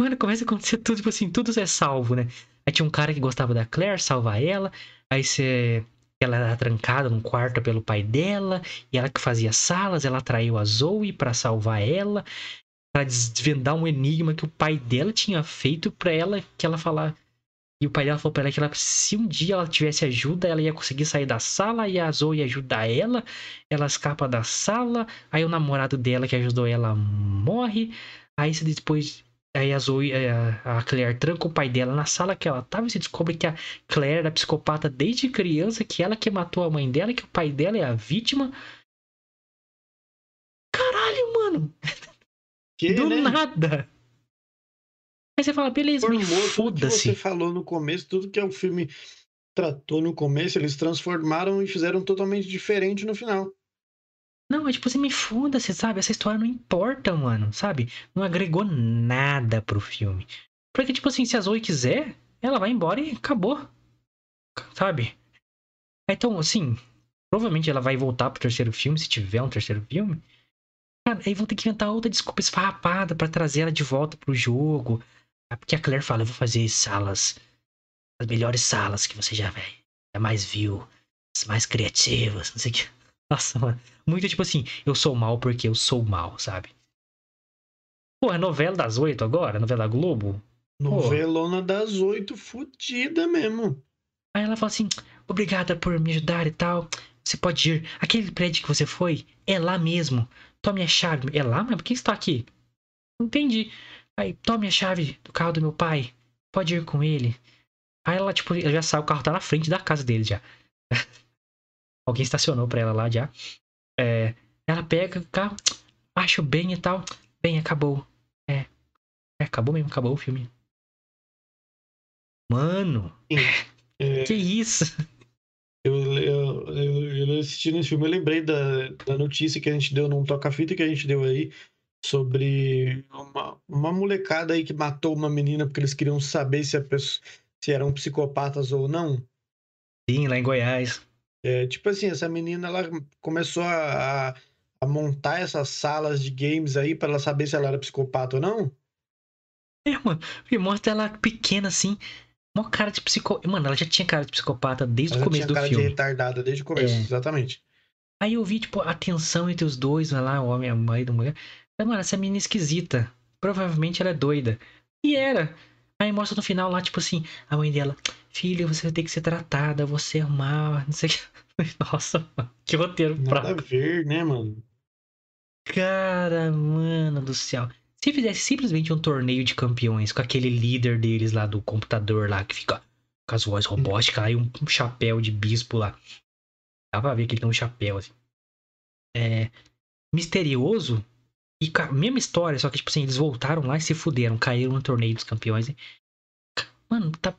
Speaker 1: Mano, começa a acontecer tudo, tipo assim, tudo é salvo, né? Aí tinha um cara que gostava da Claire, salva ela. Aí você. Ela era trancada num quarto pelo pai dela. E ela que fazia salas, ela atraiu a Zoe para salvar ela. Pra desvendar um enigma que o pai dela tinha feito pra ela, que ela falar. E o pai dela falou pra ela que ela, se um dia ela tivesse ajuda, ela ia conseguir sair da sala e a Zoe ia ajudar ela. Ela escapa da sala, aí o namorado dela que ajudou ela morre. Aí depois Aí a Zoe, é, a Claire tranca o pai dela na sala que ela tava e se descobre que a Claire era psicopata desde criança, que ela que matou a mãe dela, que o pai dela é a vítima. Caralho, mano! Que, Do né? nada! Aí você fala, beleza, me foda-se.
Speaker 2: você falou no começo, tudo que o filme tratou no começo, eles transformaram e fizeram totalmente diferente no final.
Speaker 1: Não, é tipo assim, me foda-se, sabe? Essa história não importa, mano, sabe? Não agregou nada pro filme. Porque, tipo assim, se a Zoe quiser, ela vai embora e acabou. Sabe? Então, assim, provavelmente ela vai voltar pro terceiro filme, se tiver um terceiro filme. Cara, aí vão ter que inventar outra desculpa esfarrapada para trazer ela de volta pro jogo. É porque a Claire fala, eu vou fazer salas, as melhores salas que você já, já mais viu, as mais criativas, não sei o que. Nossa, mano. Muito tipo assim, eu sou mal porque eu sou mal, sabe? Pô, é novela das oito agora? Novela da Globo?
Speaker 2: Novelona das oito, fodida mesmo.
Speaker 1: Aí ela fala assim, obrigada por me ajudar e tal. Você pode ir. Aquele prédio que você foi é lá mesmo. Tome a chave. É lá? Mas por que está aqui? Entendi. Aí, tome a chave do carro do meu pai. Pode ir com ele. Aí ela, tipo, ela já sabe, o carro tá na frente da casa dele já. Alguém estacionou pra ela lá já. É, ela pega o carro, acho bem e tal. Bem, acabou. É. é acabou mesmo, acabou o filme. Mano! É, que isso?
Speaker 2: Eu, eu, eu, eu assistindo esse filme, eu lembrei da, da notícia que a gente deu num toca-fita que a gente deu aí sobre uma, uma molecada aí que matou uma menina porque eles queriam saber se, a pessoa, se eram psicopatas ou não.
Speaker 1: Sim, lá em Goiás.
Speaker 2: É, tipo assim, essa menina ela começou a, a montar essas salas de games aí para ela saber se ela era psicopata ou não.
Speaker 1: É, mano, e mostra ela pequena assim, uma cara de psicopata. Mano, ela já tinha cara de psicopata desde ela o começo do filme. Ela tinha cara de
Speaker 2: retardada desde o começo, é. exatamente.
Speaker 1: Aí eu vi, tipo, a tensão entre os dois, lá, o homem, a mãe da mulher. Mas, mano, essa menina é esquisita. Provavelmente ela é doida. E era. Aí mostra no final lá, tipo assim, a mãe dela, filha, você vai ter que ser tratada, você é mal, não sei o que. Nossa, mano, que roteiro
Speaker 2: Nada
Speaker 1: fraco.
Speaker 2: a ver, né, mano?
Speaker 1: Cara, mano do céu. Se fizesse simplesmente um torneio de campeões com aquele líder deles lá do computador lá, que fica com as vozes robóticas lá e um, chapéu de bispo lá. Dá pra ver que ele tem um chapéu, assim. É. Misterioso. E com a mesma história, só que, tipo assim, eles voltaram lá e se fuderam, caíram no torneio dos campeões. Mano, tá.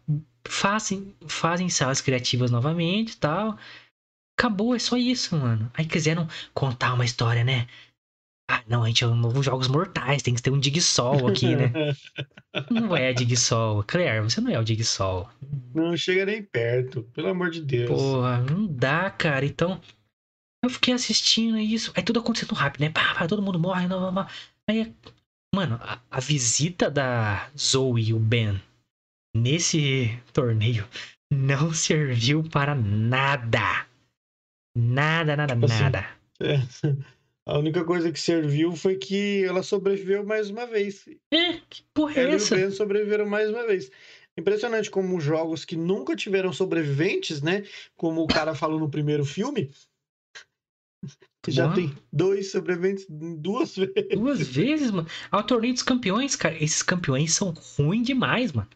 Speaker 1: Fazem, fazem salas criativas novamente e tal. Acabou, é só isso, mano. Aí quiseram contar uma história, né? Ah, não, a gente é um novo Jogos Mortais, tem que ter um Digsol aqui, né? Não é Digsol. Claire, você não é o Digsol.
Speaker 2: Não chega nem perto, pelo amor de Deus.
Speaker 1: Porra, não dá, cara. Então, eu fiquei assistindo isso. Aí tudo acontecendo rápido, né? Pá, pá, todo mundo morre. Não, não, não. Aí, mano, a, a visita da Zoe e o Ben nesse torneio não serviu para nada. Nada, nada,
Speaker 2: Tipo assim,
Speaker 1: nada.
Speaker 2: É. A única coisa que serviu foi que ela sobreviveu mais uma vez.
Speaker 1: É, que porra é
Speaker 2: Ela e o
Speaker 1: essa?
Speaker 2: Ben sobreviveram mais uma vez. Impressionante como jogos que nunca tiveram sobreviventes, né? Como o cara falou no primeiro filme. Já
Speaker 1: Uau.
Speaker 2: tem dois sobreviventes duas vezes.
Speaker 1: Duas vezes, mano. Ao torneio dos campeões, cara. Esses campeões são ruins demais, mano.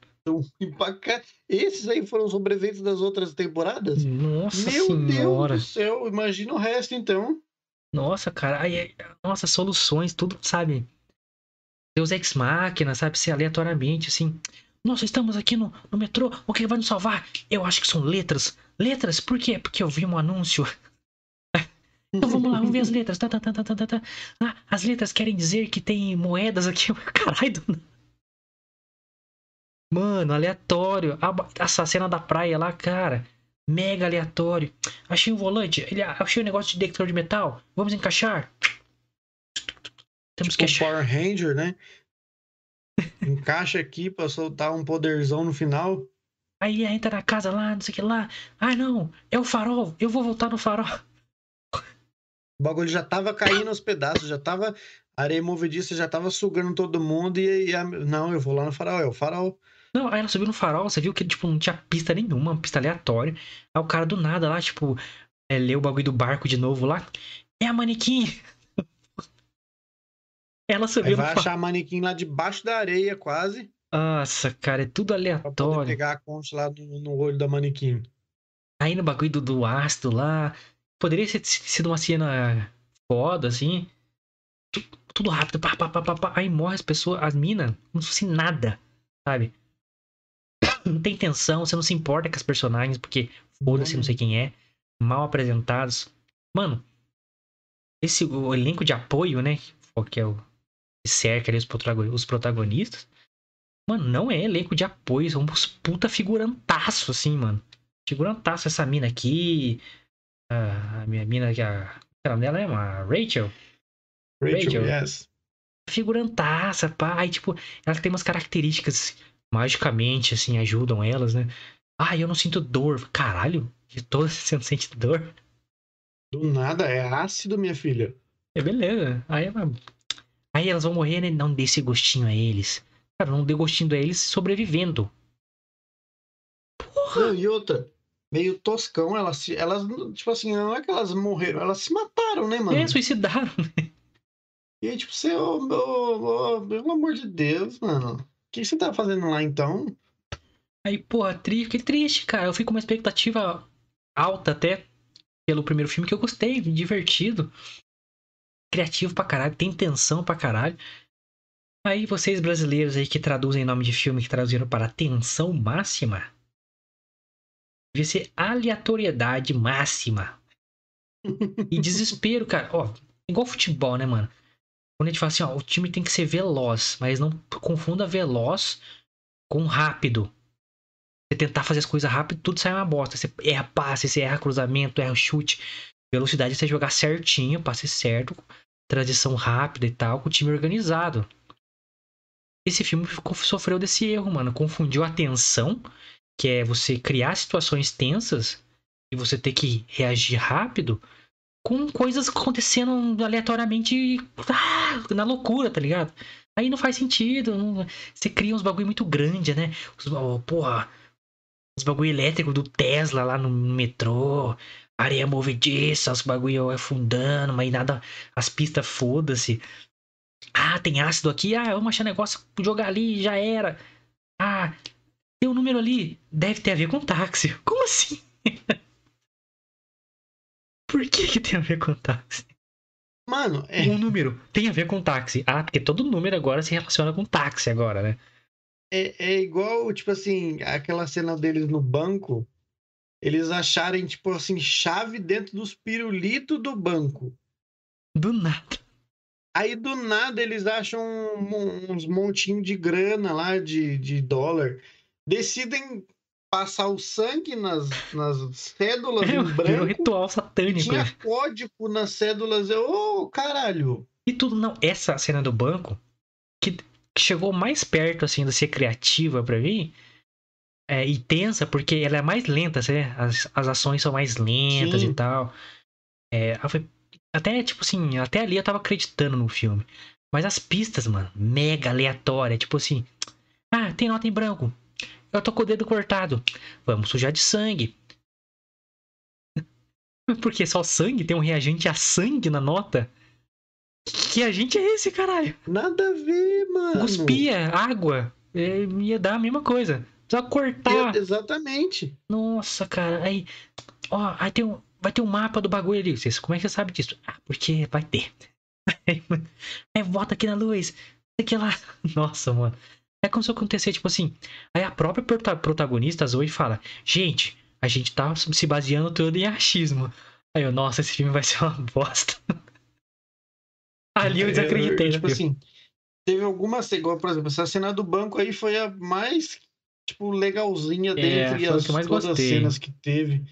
Speaker 2: E pra cá- Esses aí foram sobreviventes das outras temporadas?
Speaker 1: Nossa
Speaker 2: Meu
Speaker 1: senhora.
Speaker 2: Deus do céu, imagina o resto então.
Speaker 1: Nossa, cara. Aí, nossa, soluções, tudo, sabe? Deus Ex Machina, sabe? Se aleatoriamente, assim. Nossa, estamos aqui no, no metrô. O que vai nos salvar? Eu acho que são letras. Letras? Por quê? Porque eu vi um anúncio. Então vamos lá, vamos ver as letras. Tá, tá, tá, tá, tá, tá, tá. Ah, as letras querem dizer que tem moedas aqui. Caralho. do- Mano, aleatório. A, cena da praia lá, cara. Mega aleatório. Achei um volante. Ele, achei um negócio de detector de metal. Vamos encaixar. Temos
Speaker 2: Tipo
Speaker 1: que achar.
Speaker 2: Power Ranger, né? Encaixa aqui pra soltar um poderzão no final.
Speaker 1: Aí entra na casa lá, não sei o que lá. Ah, não. É o farol. Eu vou voltar no farol.
Speaker 2: O bagulho já tava caindo aos pedaços, já tava. A areia movediça já tava sugando todo mundo e, e a- não, eu vou lá no farol, é o farol.
Speaker 1: Não, aí ela subiu no farol, você viu que tipo, não tinha pista nenhuma, uma pista aleatória. Aí o cara do nada lá, tipo, é, leu o bagulho do barco de novo lá. É a manequim. Ela
Speaker 2: Aí
Speaker 1: subiu no
Speaker 2: vai
Speaker 1: farol.
Speaker 2: achar manequim lá debaixo da areia, quase,
Speaker 1: Nossa, cara, é tudo
Speaker 2: pra poder
Speaker 1: aleatório.
Speaker 2: pegar a concha lá no, no olho da manequim.
Speaker 1: Aí no bagulho do, do ácido lá. Poderia ter sido uma cena foda, assim. Tu- Tudo rápido, pá, pá, pá, pá, pá. Aí morre as pessoas, as minas, como se fosse nada, sabe? Não tem tensão, você não se importa com as personagens, porque foda-se, não sei quem é. Mal apresentados. Mano, esse o elenco de apoio, né? Que é o que cerca ali os protago- os protagonistas. Mano, não é elenco de apoio, são uns puta figurantaço, assim, mano. Figurantaço essa mina aqui. A, a minha mina que a. O nome dela é uma Rachel.
Speaker 2: Rachel,
Speaker 1: Rachel.
Speaker 2: yes.
Speaker 1: Figurantaça, pá. E, tipo, ela tem umas características magicamente, assim, ajudam elas, né? Ah, eu não sinto dor. Caralho, de todas você não sente dor?
Speaker 2: Do nada, é ácido, minha filha.
Speaker 1: É beleza. Aí, aí elas vão morrer, né? Não dê esse gostinho a eles. Cara, não dê gostinho a eles sobrevivendo.
Speaker 2: Não, e outra, meio toscão, elas, se- elas, tipo assim, não é que elas morreram, elas se mataram, né, mano?
Speaker 1: É, suicidaram.
Speaker 2: E aí, tipo, você, ô, ô, ô, pelo amor de Deus, mano. O que você tá fazendo lá então?
Speaker 1: Aí, porra, tri... fiquei triste, cara. Eu fico com uma expectativa alta até pelo primeiro filme que eu gostei, divertido. Criativo pra caralho, tem tensão pra caralho. Aí vocês brasileiros aí que traduzem nome de filme que traduziram para tensão máxima. Devia ser aleatoriedade máxima. E desespero, cara. Ó, igual futebol, né, mano? Quando a gente fala assim, ó, o time tem que ser veloz, mas não confunda veloz com rápido. Você tentar fazer as coisas rápido, tudo sai uma bosta. Você erra passe, você erra cruzamento, erra chute. Velocidade é você jogar certinho, passe certo, transição rápida e tal, com o time organizado. Esse filme sofreu desse erro, mano. Confundiu a tensão, que é você criar situações tensas e você ter que reagir rápido, com coisas acontecendo aleatoriamente ah, na loucura, tá ligado? Aí não faz sentido. Não... Você cria uns bagulho muito grande, né? Os, oh, porra, os bagulho elétrico do Tesla lá no metrô. Areia movediça, os bagulho afundando, mas nada. As pistas foda-se. Ah, tem ácido aqui. Ah, vamos achar negócio, jogar ali, já era. Ah, tem um número ali. Deve ter a ver com táxi. Como assim? Por que, que tem a ver com táxi?
Speaker 2: Mano, é.
Speaker 1: Um número tem a ver com táxi. Ah, porque todo número agora se relaciona com táxi agora, né?
Speaker 2: É, é igual, tipo assim, aquela cena deles no banco. Eles acharem, tipo assim, chave dentro dos pirulitos do banco.
Speaker 1: Do nada.
Speaker 2: Aí do nada eles acham uns montinhos de grana lá, de, de dólar. Decidem passar o sangue nas, nas cédulas
Speaker 1: É,
Speaker 2: em branco.
Speaker 1: ritual satânico.
Speaker 2: Tinha
Speaker 1: né?
Speaker 2: código nas cédulas. Eu, ô, caralho.
Speaker 1: E tudo, não. Essa cena do banco, que chegou mais perto, assim, de ser criativa pra mim, é, e tensa, porque ela é mais lenta, né? As, as ações são mais lentas
Speaker 2: Sim.
Speaker 1: e tal. É, até, tipo assim, até ali eu tava acreditando no filme. Mas as pistas, mano, mega aleatória. Tipo assim, ah, tem nota em branco. Eu tô com o dedo cortado. Vamos sujar de sangue. Porque só sangue? Tem um reagente a sangue na nota? Que reagente é esse, caralho?
Speaker 2: Nada a ver, mano.
Speaker 1: Cuspia, água. é, ia dar a mesma coisa. Precisa cortar.
Speaker 2: É, Exatamente.
Speaker 1: Nossa, cara. Aí, ó, aí tem um, vai ter um mapa do bagulho ali. Vocês, como é que você sabe disso? Ah, porque vai ter. Aí, aí volta aqui na luz. Que lá. Nossa, mano. É como se acontecer, tipo assim. Aí a própria prota- protagonista, a Zoe, fala: Gente, a gente tá se baseando todo em achismo. Aí eu, nossa, esse filme vai ser uma bosta. Ali eu desacreditei, né?
Speaker 2: Tipo assim, teve algumas, igual, por exemplo, essa cena do banco aí foi a mais, tipo, legalzinha
Speaker 1: É,
Speaker 2: dentre
Speaker 1: o
Speaker 2: as
Speaker 1: eu
Speaker 2: todas as
Speaker 1: gostei.
Speaker 2: cenas que teve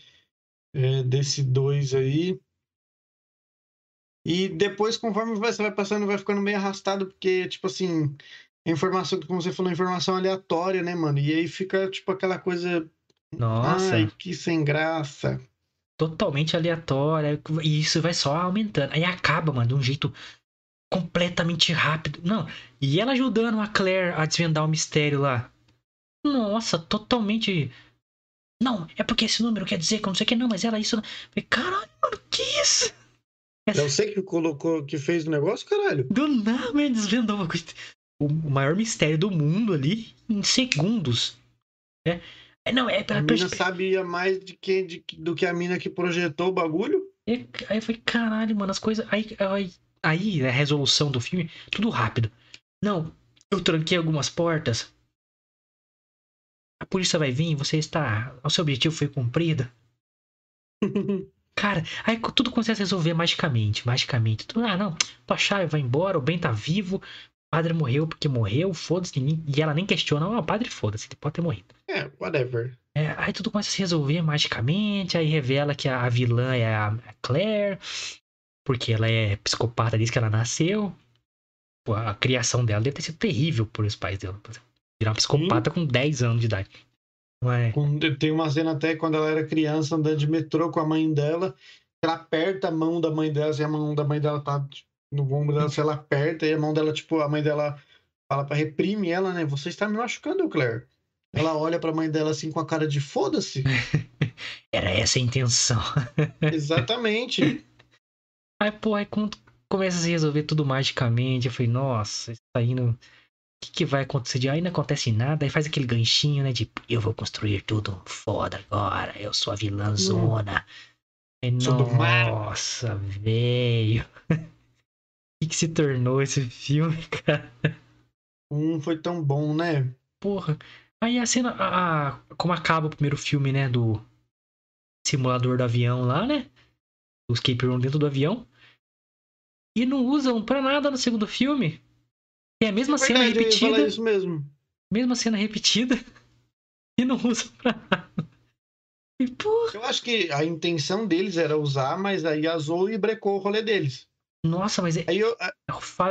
Speaker 2: é, desse dois aí. E depois, conforme você vai passando, vai ficando meio arrastado, porque, tipo assim, informação, como você falou, informação aleatória, né, mano? E aí fica, tipo, aquela coisa.
Speaker 1: Nossa.
Speaker 2: Ai, que sem graça.
Speaker 1: totalmente aleatória. E isso vai só aumentando. Aí acaba, mano, de um jeito completamente rápido. Não. E ela ajudando a Claire a desvendar o mistério lá. Nossa, totalmente. Não, é porque esse número quer dizer que eu não sei o que, não, mas ela isso. Falei, Caralho, mano, que isso?
Speaker 2: É você que colocou, que fez o negócio, caralho?
Speaker 1: Do nada, desvendou uma coisa. O maior mistério do mundo ali em segundos. É, é não, é
Speaker 2: A
Speaker 1: pela
Speaker 2: mina
Speaker 1: perspe-
Speaker 2: sabia mais de que, de, do que a mina que projetou o bagulho.
Speaker 1: E- Aí eu falei, caralho, mano, as coisas. Aí, aí, aí a resolução do filme, tudo rápido. Não, eu tranquei algumas portas. A polícia vai vir, você está. O seu objetivo foi cumprido. Cara, aí tudo começa a se resolver magicamente, magicamente. Tudo, ah, não, tua chave vai embora, o Ben tá vivo, padre morreu porque morreu, foda-se, ninguém- e ela nem questiona, ah, o padre foda-se, ele pode ter morrido.
Speaker 2: É, whatever.
Speaker 1: É, aí tudo começa a se resolver magicamente, aí revela que a, vilã é a, Claire, porque ela é psicopata desde que ela nasceu. Pô, a criação dela deve ter sido terrível por os pais dela. Virar uma psicopata com 10 anos de idade. É?
Speaker 2: Tem uma cena até quando ela era criança andando de metrô com a mãe dela. Ela aperta a mão da mãe dela, se a mão da mãe dela tá tipo, no ombro dela, se ela aperta, e a mão dela, tipo, a mãe dela fala pra reprime ela, né? Você está me machucando, Claire. Ela olha pra mãe dela assim com a cara de foda-se.
Speaker 1: Era essa a intenção.
Speaker 2: Exatamente.
Speaker 1: Aí, pô, aí quando começa a se resolver tudo magicamente, eu falei, nossa, isso tá indo. O que, que vai acontecer? de- Aí não acontece nada, aí faz aquele ganchinho, né? De eu vou construir tudo foda agora, eu sou a vilã zona. Aí, nossa, velho. O que, que se tornou esse filme, cara?
Speaker 2: Um foi tão bom, né?
Speaker 1: Porra. Aí a cena. A, a- como acaba o primeiro filme, né? Do simulador do avião lá, né? Do escape room dentro do avião. E não usam pra nada no segundo filme. Tem a mesma cena
Speaker 2: Verdade, eu
Speaker 1: repetida.
Speaker 2: isso mesmo.
Speaker 1: Mesma cena repetida. E não usam pra nada. E porra.
Speaker 2: Eu acho que a intenção deles era usar, mas aí a Zoe brecou o rolê deles.
Speaker 1: Nossa, mas é.
Speaker 2: Aí eu,
Speaker 1: é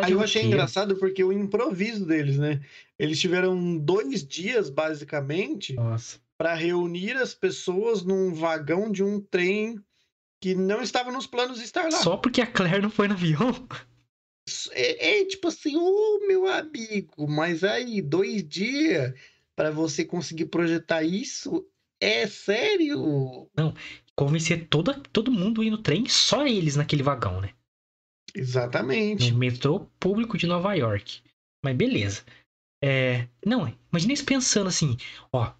Speaker 2: Aí eu achei engraçado porque o improviso deles, né? Eles tiveram dois dias, basicamente, para reunir as pessoas num vagão de um trem que não estava nos planos de estar lá.
Speaker 1: Só porque a Claire não foi no avião?
Speaker 2: É, é tipo assim, ô meu amigo, mas aí, dois dias para você conseguir projetar isso? É sério?
Speaker 1: Convencer toda, todo mundo a ir no trem, só eles naquele vagão, né?
Speaker 2: Exatamente.
Speaker 1: No metrô público de Nova York. Mas beleza. É, não, imagina eles pensando assim, ó.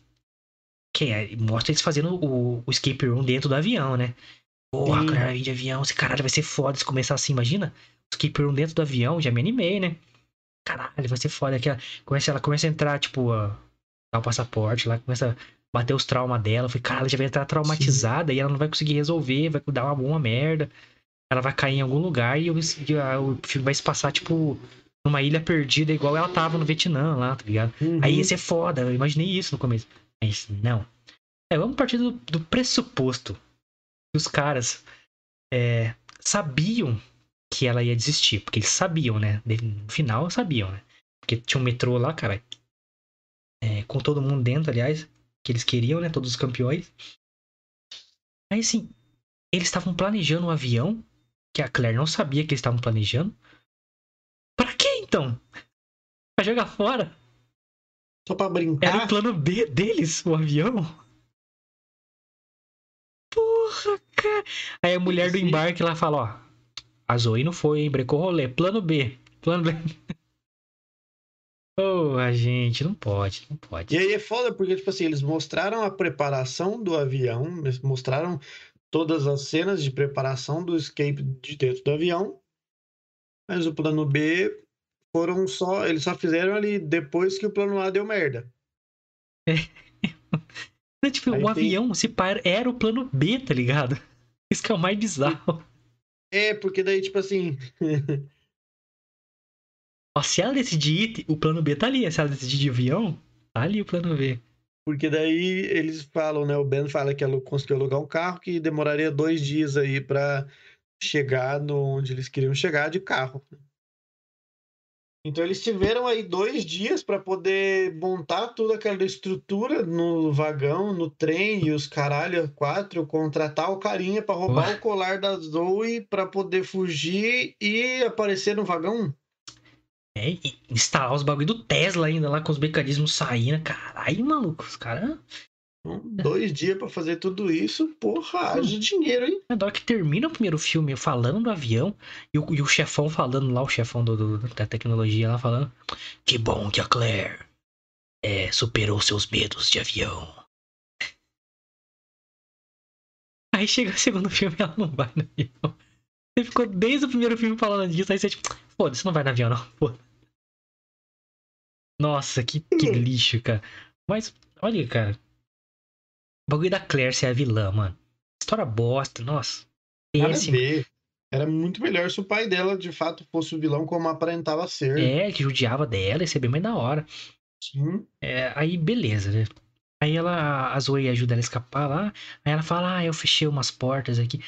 Speaker 1: Que é, mostra eles fazendo o, o escape room dentro do avião, né? Porra,
Speaker 2: Sim.
Speaker 1: Vai vir de avião, esse caralho vai ser foda se começar assim, imagina? O escape room dentro do avião, já me animei, né? Caralho, vai ser foda. Aquela, começa, ela começa a entrar, tipo, dá o passaporte lá, começa a bater os traumas dela. Eu falei, cara, ela já vai entrar traumatizada e ela não vai conseguir resolver, vai dar uma, uma merda. Ela vai cair em algum lugar e o, e a- o filme vai se passar, tipo, numa ilha perdida, igual ela tava no Vietnã lá, tá ligado?
Speaker 2: Uhum.
Speaker 1: Aí ia ser foda, eu imaginei isso no começo. Mas não. É, vamos partir do, do pressuposto que os caras é, sabiam que ela ia desistir. Porque eles sabiam, né? No final, sabiam, né? Porque tinha um metrô lá, cara. é, com todo mundo dentro, aliás. Que eles queriam, né? Todos os campeões. Aí, assim, eles estavam planejando um avião. Que a Claire não sabia que eles estavam planejando. Pra quê, então? Pra jogar fora?
Speaker 2: Só pra
Speaker 1: Era
Speaker 2: brincar.
Speaker 1: o plano B deles, o avião. Porra, cara. Aí a mulher do embarque lá fala, ó. A Zoe não foi, hein? Brecou rolê. Plano B. Plano B. Porra, gente, não pode, não pode.
Speaker 2: E aí é foda porque, tipo assim, eles mostraram a preparação do avião, mostraram todas as cenas de preparação do escape de dentro do avião, mas o plano B foram só, eles só fizeram ali depois que o plano A deu merda.
Speaker 1: Então, tipo,
Speaker 2: Aí
Speaker 1: o
Speaker 2: tem-
Speaker 1: avião, se pá, era o plano B, tá ligado? Isso que é o mais bizarro.
Speaker 2: É, porque daí, tipo assim,
Speaker 1: Ó, se ela decidir ir, o plano B tá ali. Se ela decidir de avião, tá ali o plano B.
Speaker 2: porque daí eles falam, né? O Ben fala que ela conseguiu alugar um carro que demoraria dois dias aí pra chegar no onde eles queriam chegar de carro. Então eles tiveram aí dois dias para poder montar toda aquela estrutura no vagão, no trem e os caralho quatro, contratar o carinha para roubar
Speaker 1: Ué.
Speaker 2: o colar da Zoe para poder fugir e aparecer no vagão.
Speaker 1: É, e instalar os bagulho do Tesla ainda lá com os mecanismos saindo. Caralho, maluco. Os caras.
Speaker 2: Então, dois dias para fazer tudo isso, porra, haja dinheiro, hein?
Speaker 1: Na hora que termina o primeiro filme falando do avião e o, e o chefão falando lá, o chefão do, do- da tecnologia lá falando. Que bom que a Claire é, superou seus medos de avião. Aí chega o segundo filme e ela não vai no avião. Você ficou desde o primeiro filme falando disso, aí você tipo, foda-se, não vai no avião não, foda Nossa, que, que lixo, cara. Mas, olha, cara. O bagulho da Claire ser a vilã, mano. História bosta, nossa. Péssimo.
Speaker 2: ver. Era muito melhor se o pai dela de fato fosse o vilão como aparentava ser.
Speaker 1: É, que judiava dela, ia ser bem mais da hora.
Speaker 2: Sim.
Speaker 1: É, aí, beleza, né? Aí ela, a Zoe ajuda ela a escapar lá. Aí ela fala, ah, eu fechei umas portas aqui.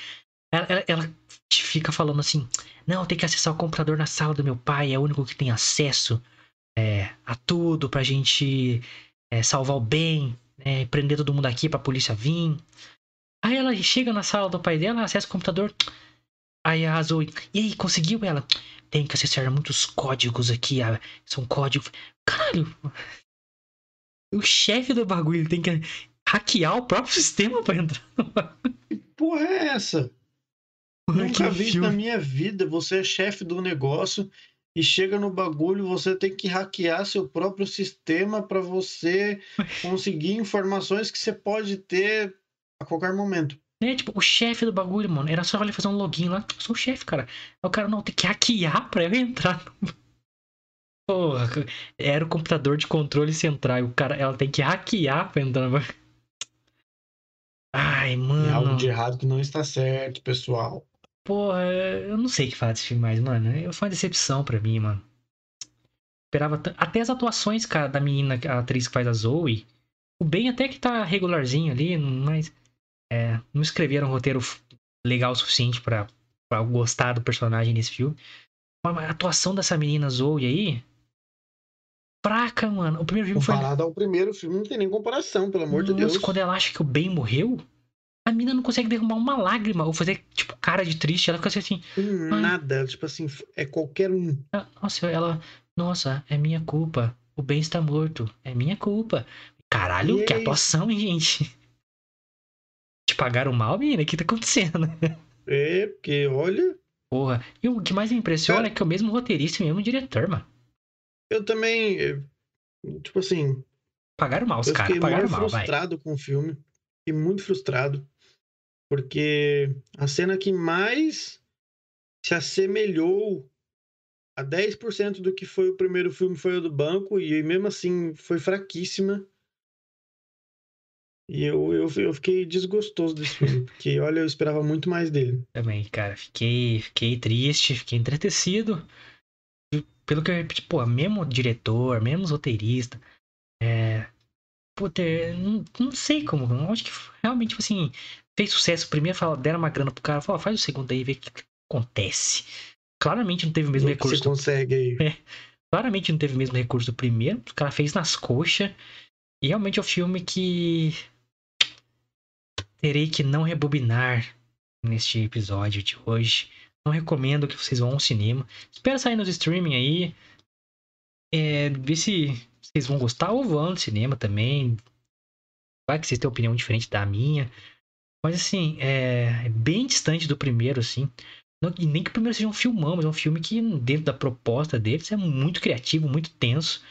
Speaker 1: Ela, ela, ela fica falando assim, não, tem que acessar o computador na sala do meu pai, é o único que tem acesso é, a tudo pra gente é, salvar o bem, é, prender todo mundo aqui pra polícia vir. Aí ela chega na sala do pai dela, acessa o computador. Aí a Zoe, e aí, conseguiu ela? Tem que acessar muitos códigos aqui, ah, são códigos. Caralho! O chefe do bagulho tem que hackear o próprio sistema pra entrar no bagulho.
Speaker 2: Que porra é essa?
Speaker 1: Mano,
Speaker 2: Nunca vi na minha vida. Você é chefe do negócio e chega no bagulho, você tem que hackear seu próprio sistema para você conseguir informações que você pode ter a qualquer momento.
Speaker 1: É, tipo, o chefe do bagulho, mano, era só ele fazer um login lá. Eu sou o chefe, cara. Aí o cara, não, tem que hackear pra eu entrar. Porra, era o computador de controle central. e O cara, ela tem que hackear pra entrar no bagulho. Ai,
Speaker 2: É algo
Speaker 1: mano.
Speaker 2: de errado que não está certo, pessoal.
Speaker 1: Porra, eu não sei o que falar desse filme mais, mano. Foi uma decepção pra mim, mano. Esperava tan- Até as atuações, cara, da menina, a atriz que faz a Zoe. O Ben até que tá regularzinho ali, mas. É, não escreveram um roteiro legal o suficiente eu gostar do personagem nesse filme. Mas a atuação dessa menina Zoe aí. Fraca, mano. O primeiro filme foi.
Speaker 2: Comparado ao primeiro filme, não tem nem comparação, pelo amor de
Speaker 1: Nossa,
Speaker 2: Deus.
Speaker 1: quando ela acha que o Ben morreu. A mina não consegue derrubar uma lágrima ou fazer, tipo, cara de triste. Ela fica assim. Ai.
Speaker 2: Nada, tipo assim, é qualquer um.
Speaker 1: "Ah, Nossa, ela. Nossa, é minha culpa. O Ben está morto. É minha culpa. Caralho,
Speaker 2: E
Speaker 1: que
Speaker 2: é
Speaker 1: atuação, hein, gente? Te pagaram mal, menina? O que tá acontecendo?
Speaker 2: É, porque olha,
Speaker 1: Porra. E o que mais me impressiona
Speaker 2: Cara-
Speaker 1: é que é o mesmo roteirista e o mesmo diretor, mano.
Speaker 2: eu também, eh, tipo assim,
Speaker 1: Pagaram mal os
Speaker 2: eu
Speaker 1: caras.
Speaker 2: fiquei
Speaker 1: Pagaram mal, vai.
Speaker 2: frustrado com o filme. Fiquei muito frustrado. Porque a cena que mais se assemelhou a 10% do que foi o primeiro filme foi o do banco, e mesmo assim foi fraquíssima. E eu, eu, eu fiquei desgostoso desse filme, porque olha, eu esperava muito mais dele.
Speaker 1: Também, cara. Fiquei, fiquei triste, fiquei entretecido. Pelo que eu repeti, pô, mesmo diretor, mesmo roteirista. É. Puta, não, não sei como. Acho que realmente, tipo assim, fez sucesso. Primeiro fala, deram uma grana pro cara, falou, ó, faz o segundo aí e vê o que acontece. Claramente não teve o mesmo
Speaker 2: você
Speaker 1: recurso. do-
Speaker 2: consegue aí.
Speaker 1: Claramente não teve o mesmo recurso do primeiro. O cara fez nas coxas. E realmente é um filme que. Terei que não rebobinar neste episódio de hoje. Não recomendo que vocês vão ao cinema. Espero sair nos streaming aí. É, ver se vocês vão gostar ou vão no cinema também. Vai que vocês têm opinião diferente da minha. Mas assim, é, é bem distante do primeiro, assim. Não- e nem que o primeiro seja um filmão, mas é um filme que, dentro da proposta deles, é muito criativo, muito tenso.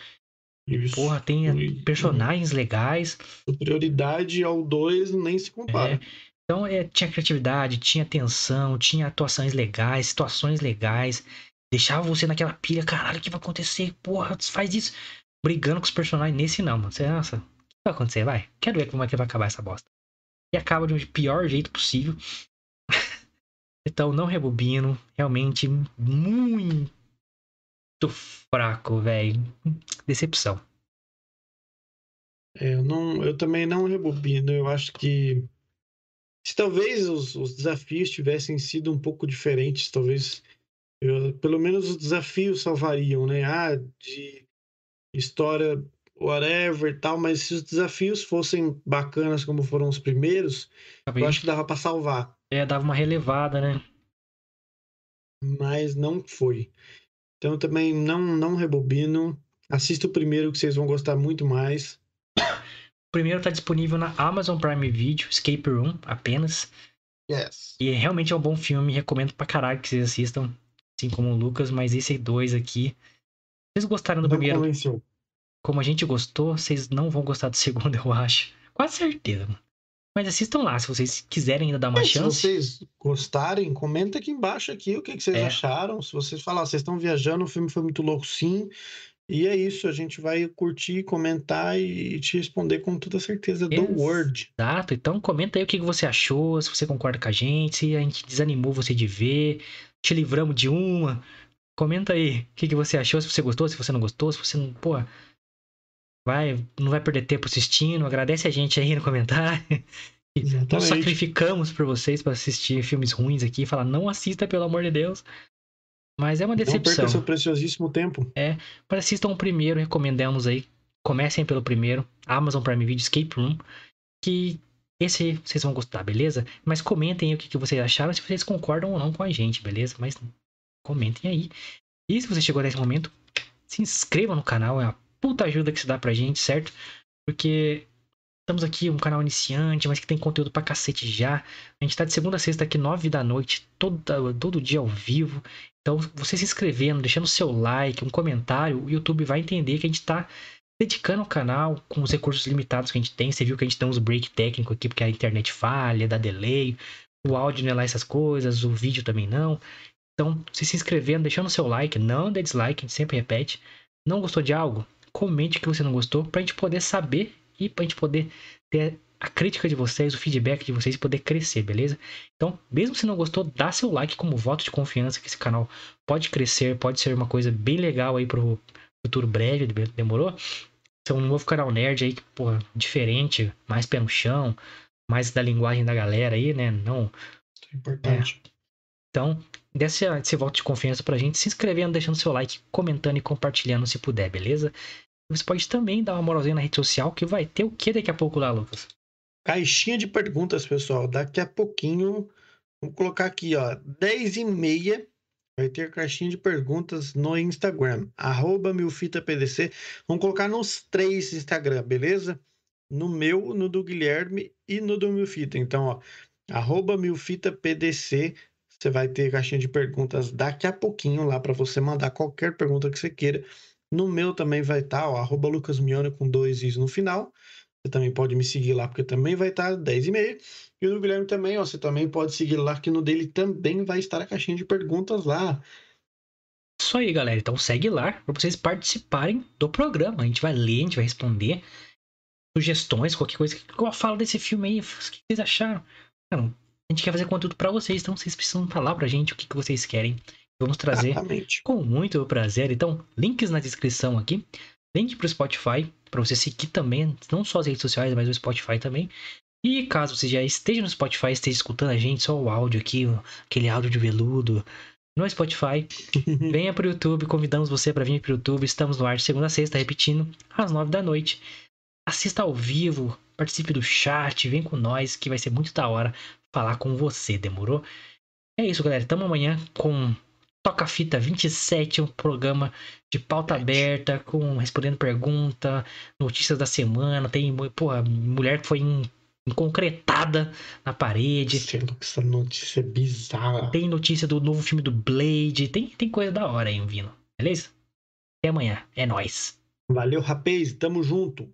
Speaker 2: Isso.
Speaker 1: Porra, tem
Speaker 2: E-
Speaker 1: personagens legais.
Speaker 2: Superioridade ao 2 nem se compara.
Speaker 1: Então, é, tinha criatividade, tinha tensão, tinha atuações legais, situações legais. Deixava você naquela pilha, caralho, o que vai acontecer? Porra, faz isso. Brigando com os personagens. Nesse não, mano. Você, nossa, o que vai acontecer? Vai. Quero ver como é que vai acabar essa bosta. E acaba de um pior jeito possível. então, não rebobino. Realmente, muito fraco, velho. Decepção.
Speaker 2: Eu, não, eu também não rebobino. Eu acho que se talvez os, os desafios tivessem sido um pouco diferentes, talvez eu- pelo menos os desafios salvariam, né? Ah, de história, whatever e tal, mas se os desafios fossem bacanas como foram os primeiros, eu
Speaker 1: Talvez
Speaker 2: acho que dava pra salvar,
Speaker 1: é, dava uma relevada, né?
Speaker 2: mas não foi. Então eu também não, não rebobino. Assista o primeiro que vocês vão gostar muito mais.
Speaker 1: O primeiro tá disponível na Amazon Prime Video, Escape Room, apenas.
Speaker 2: Yes.
Speaker 1: E realmente é um bom filme, recomendo pra caralho que vocês assistam, assim como o Lucas, mas esse dois aqui. Vocês gostaram do
Speaker 2: Não
Speaker 1: primeiro
Speaker 2: convenceu.
Speaker 1: Como a gente gostou, vocês não vão gostar do segundo, eu acho. Quase certeza, mano. Mas assistam lá, se vocês quiserem ainda dar uma
Speaker 2: Mas se
Speaker 1: chance.
Speaker 2: vocês gostarem, comenta aqui embaixo aqui o que, que vocês
Speaker 1: É.
Speaker 2: acharam. Se vocês falar, "Ah, vocês estão viajando, o filme foi muito louco, sim. E é isso, a gente vai curtir, comentar e te responder com toda certeza do Word.
Speaker 1: Exato, então comenta aí o que você achou, se você concorda com a gente, se a gente desanimou você de ver, te livramos de uma. Comenta aí o que que você achou, se você gostou, se você não gostou, se você não. Pô, vai, não vai perder tempo assistindo, agradece a gente aí no comentário. Nós
Speaker 2: Exatamente.
Speaker 1: sacrificamos por vocês para assistir filmes ruins aqui e falar, não assista, pelo amor de Deus. Mas é uma
Speaker 2: Não
Speaker 1: decepção.
Speaker 2: perca seu preciosíssimo tempo.
Speaker 1: Mas assistam o primeiro, recomendamos aí. Comecem pelo primeiro, Amazon Prime Video Escape Room, que esse vocês vão gostar, beleza? Mas comentem aí o que, que vocês acharam, se vocês concordam ou não com a gente, beleza? Mas comentem aí. E se você chegou nesse momento, se inscreva no canal, é uma puta ajuda que se dá pra gente, certo? Porque estamos aqui, um canal iniciante, mas que tem conteúdo pra cacete já. A gente tá de segunda a sexta aqui, nove da noite, todo, todo dia ao vivo. Então, você se inscrevendo, deixando seu like, um comentário, o YouTube vai entender que a gente tá dedicando o canal com os recursos limitados que a gente tem. Você viu que a gente tem uns break técnico aqui, porque a internet falha, dá delay, o áudio não é lá essas coisas, o vídeo também não. Então, se se inscrevendo, deixando seu like, não dê dislike, a gente sempre repete. Não gostou de algo? Comente o que você não gostou, pra gente poder saber e pra gente poder ter a crítica de vocês, o feedback de vocês poder crescer, beleza? Então, mesmo se não gostou, dá seu like como voto de confiança que esse canal pode crescer, pode ser uma coisa bem legal aí pro futuro breve, demorou? Ser um novo canal nerd aí, porra, diferente, mais pé no chão, mais da linguagem da galera aí, né? Não.
Speaker 2: É importante.
Speaker 1: Então, dê esse, esse voto de confiança pra gente, se inscrevendo, deixando seu like, comentando e compartilhando se puder, beleza? Você pode também dar uma moralzinha na rede social, que vai ter o que daqui a pouco lá, Lucas?
Speaker 2: Caixinha de perguntas, pessoal. Daqui a pouquinho, vamos colocar aqui, ó, 10 e meia, vai ter caixinha de perguntas no Instagram, arroba milfitapdc. Vamos colocar nos três Instagram, beleza? No meu, no do Guilherme e no do Milfita. Então, ó, arroba milfitapdc, você vai ter caixinha de perguntas daqui a pouquinho lá para você mandar qualquer pergunta que você queira. No meu também vai estar, tá, ó, arroba lucasmione com dois is no final. Você também pode me seguir lá, porque também vai estar 10 e meia. E o Guilherme também, ó, você também pode seguir lá, que no dele também vai estar a caixinha de perguntas lá.
Speaker 1: Isso aí, galera. Então segue lá para vocês participarem do programa. A gente vai ler, a gente vai responder sugestões, qualquer coisa. Igual fala desse filme aí, o que vocês acharam? Não, a gente quer fazer conteúdo para vocês, então vocês precisam falar pra gente o que, que vocês querem. Vamos trazer Exatamente. com muito prazer. Então, links na descrição aqui. Link pro Spotify, para você seguir também, não só as redes sociais, mas o Spotify também. E caso você já esteja no Spotify, esteja escutando a gente, só o áudio aqui, aquele áudio de veludo, no Spotify, venha pro YouTube, convidamos você para vir pro YouTube. Estamos no ar de segunda a sexta, repetindo, às nove da noite. Assista ao vivo, participe do chat, vem com nós, que vai ser muito da hora falar com você, demorou? É isso, galera. Tamo amanhã com Toca Fita 27, um programa de pauta aberta, com respondendo pergunta, notícias da semana. Tem, porra, mulher que foi concretada na parede.
Speaker 2: Essa notícia é bizarra.
Speaker 1: Tem notícia do novo filme do Blade. Tem, tem coisa da hora aí vindo. Beleza? Até amanhã. É nóis.
Speaker 2: Valeu, rapaz. Tamo junto.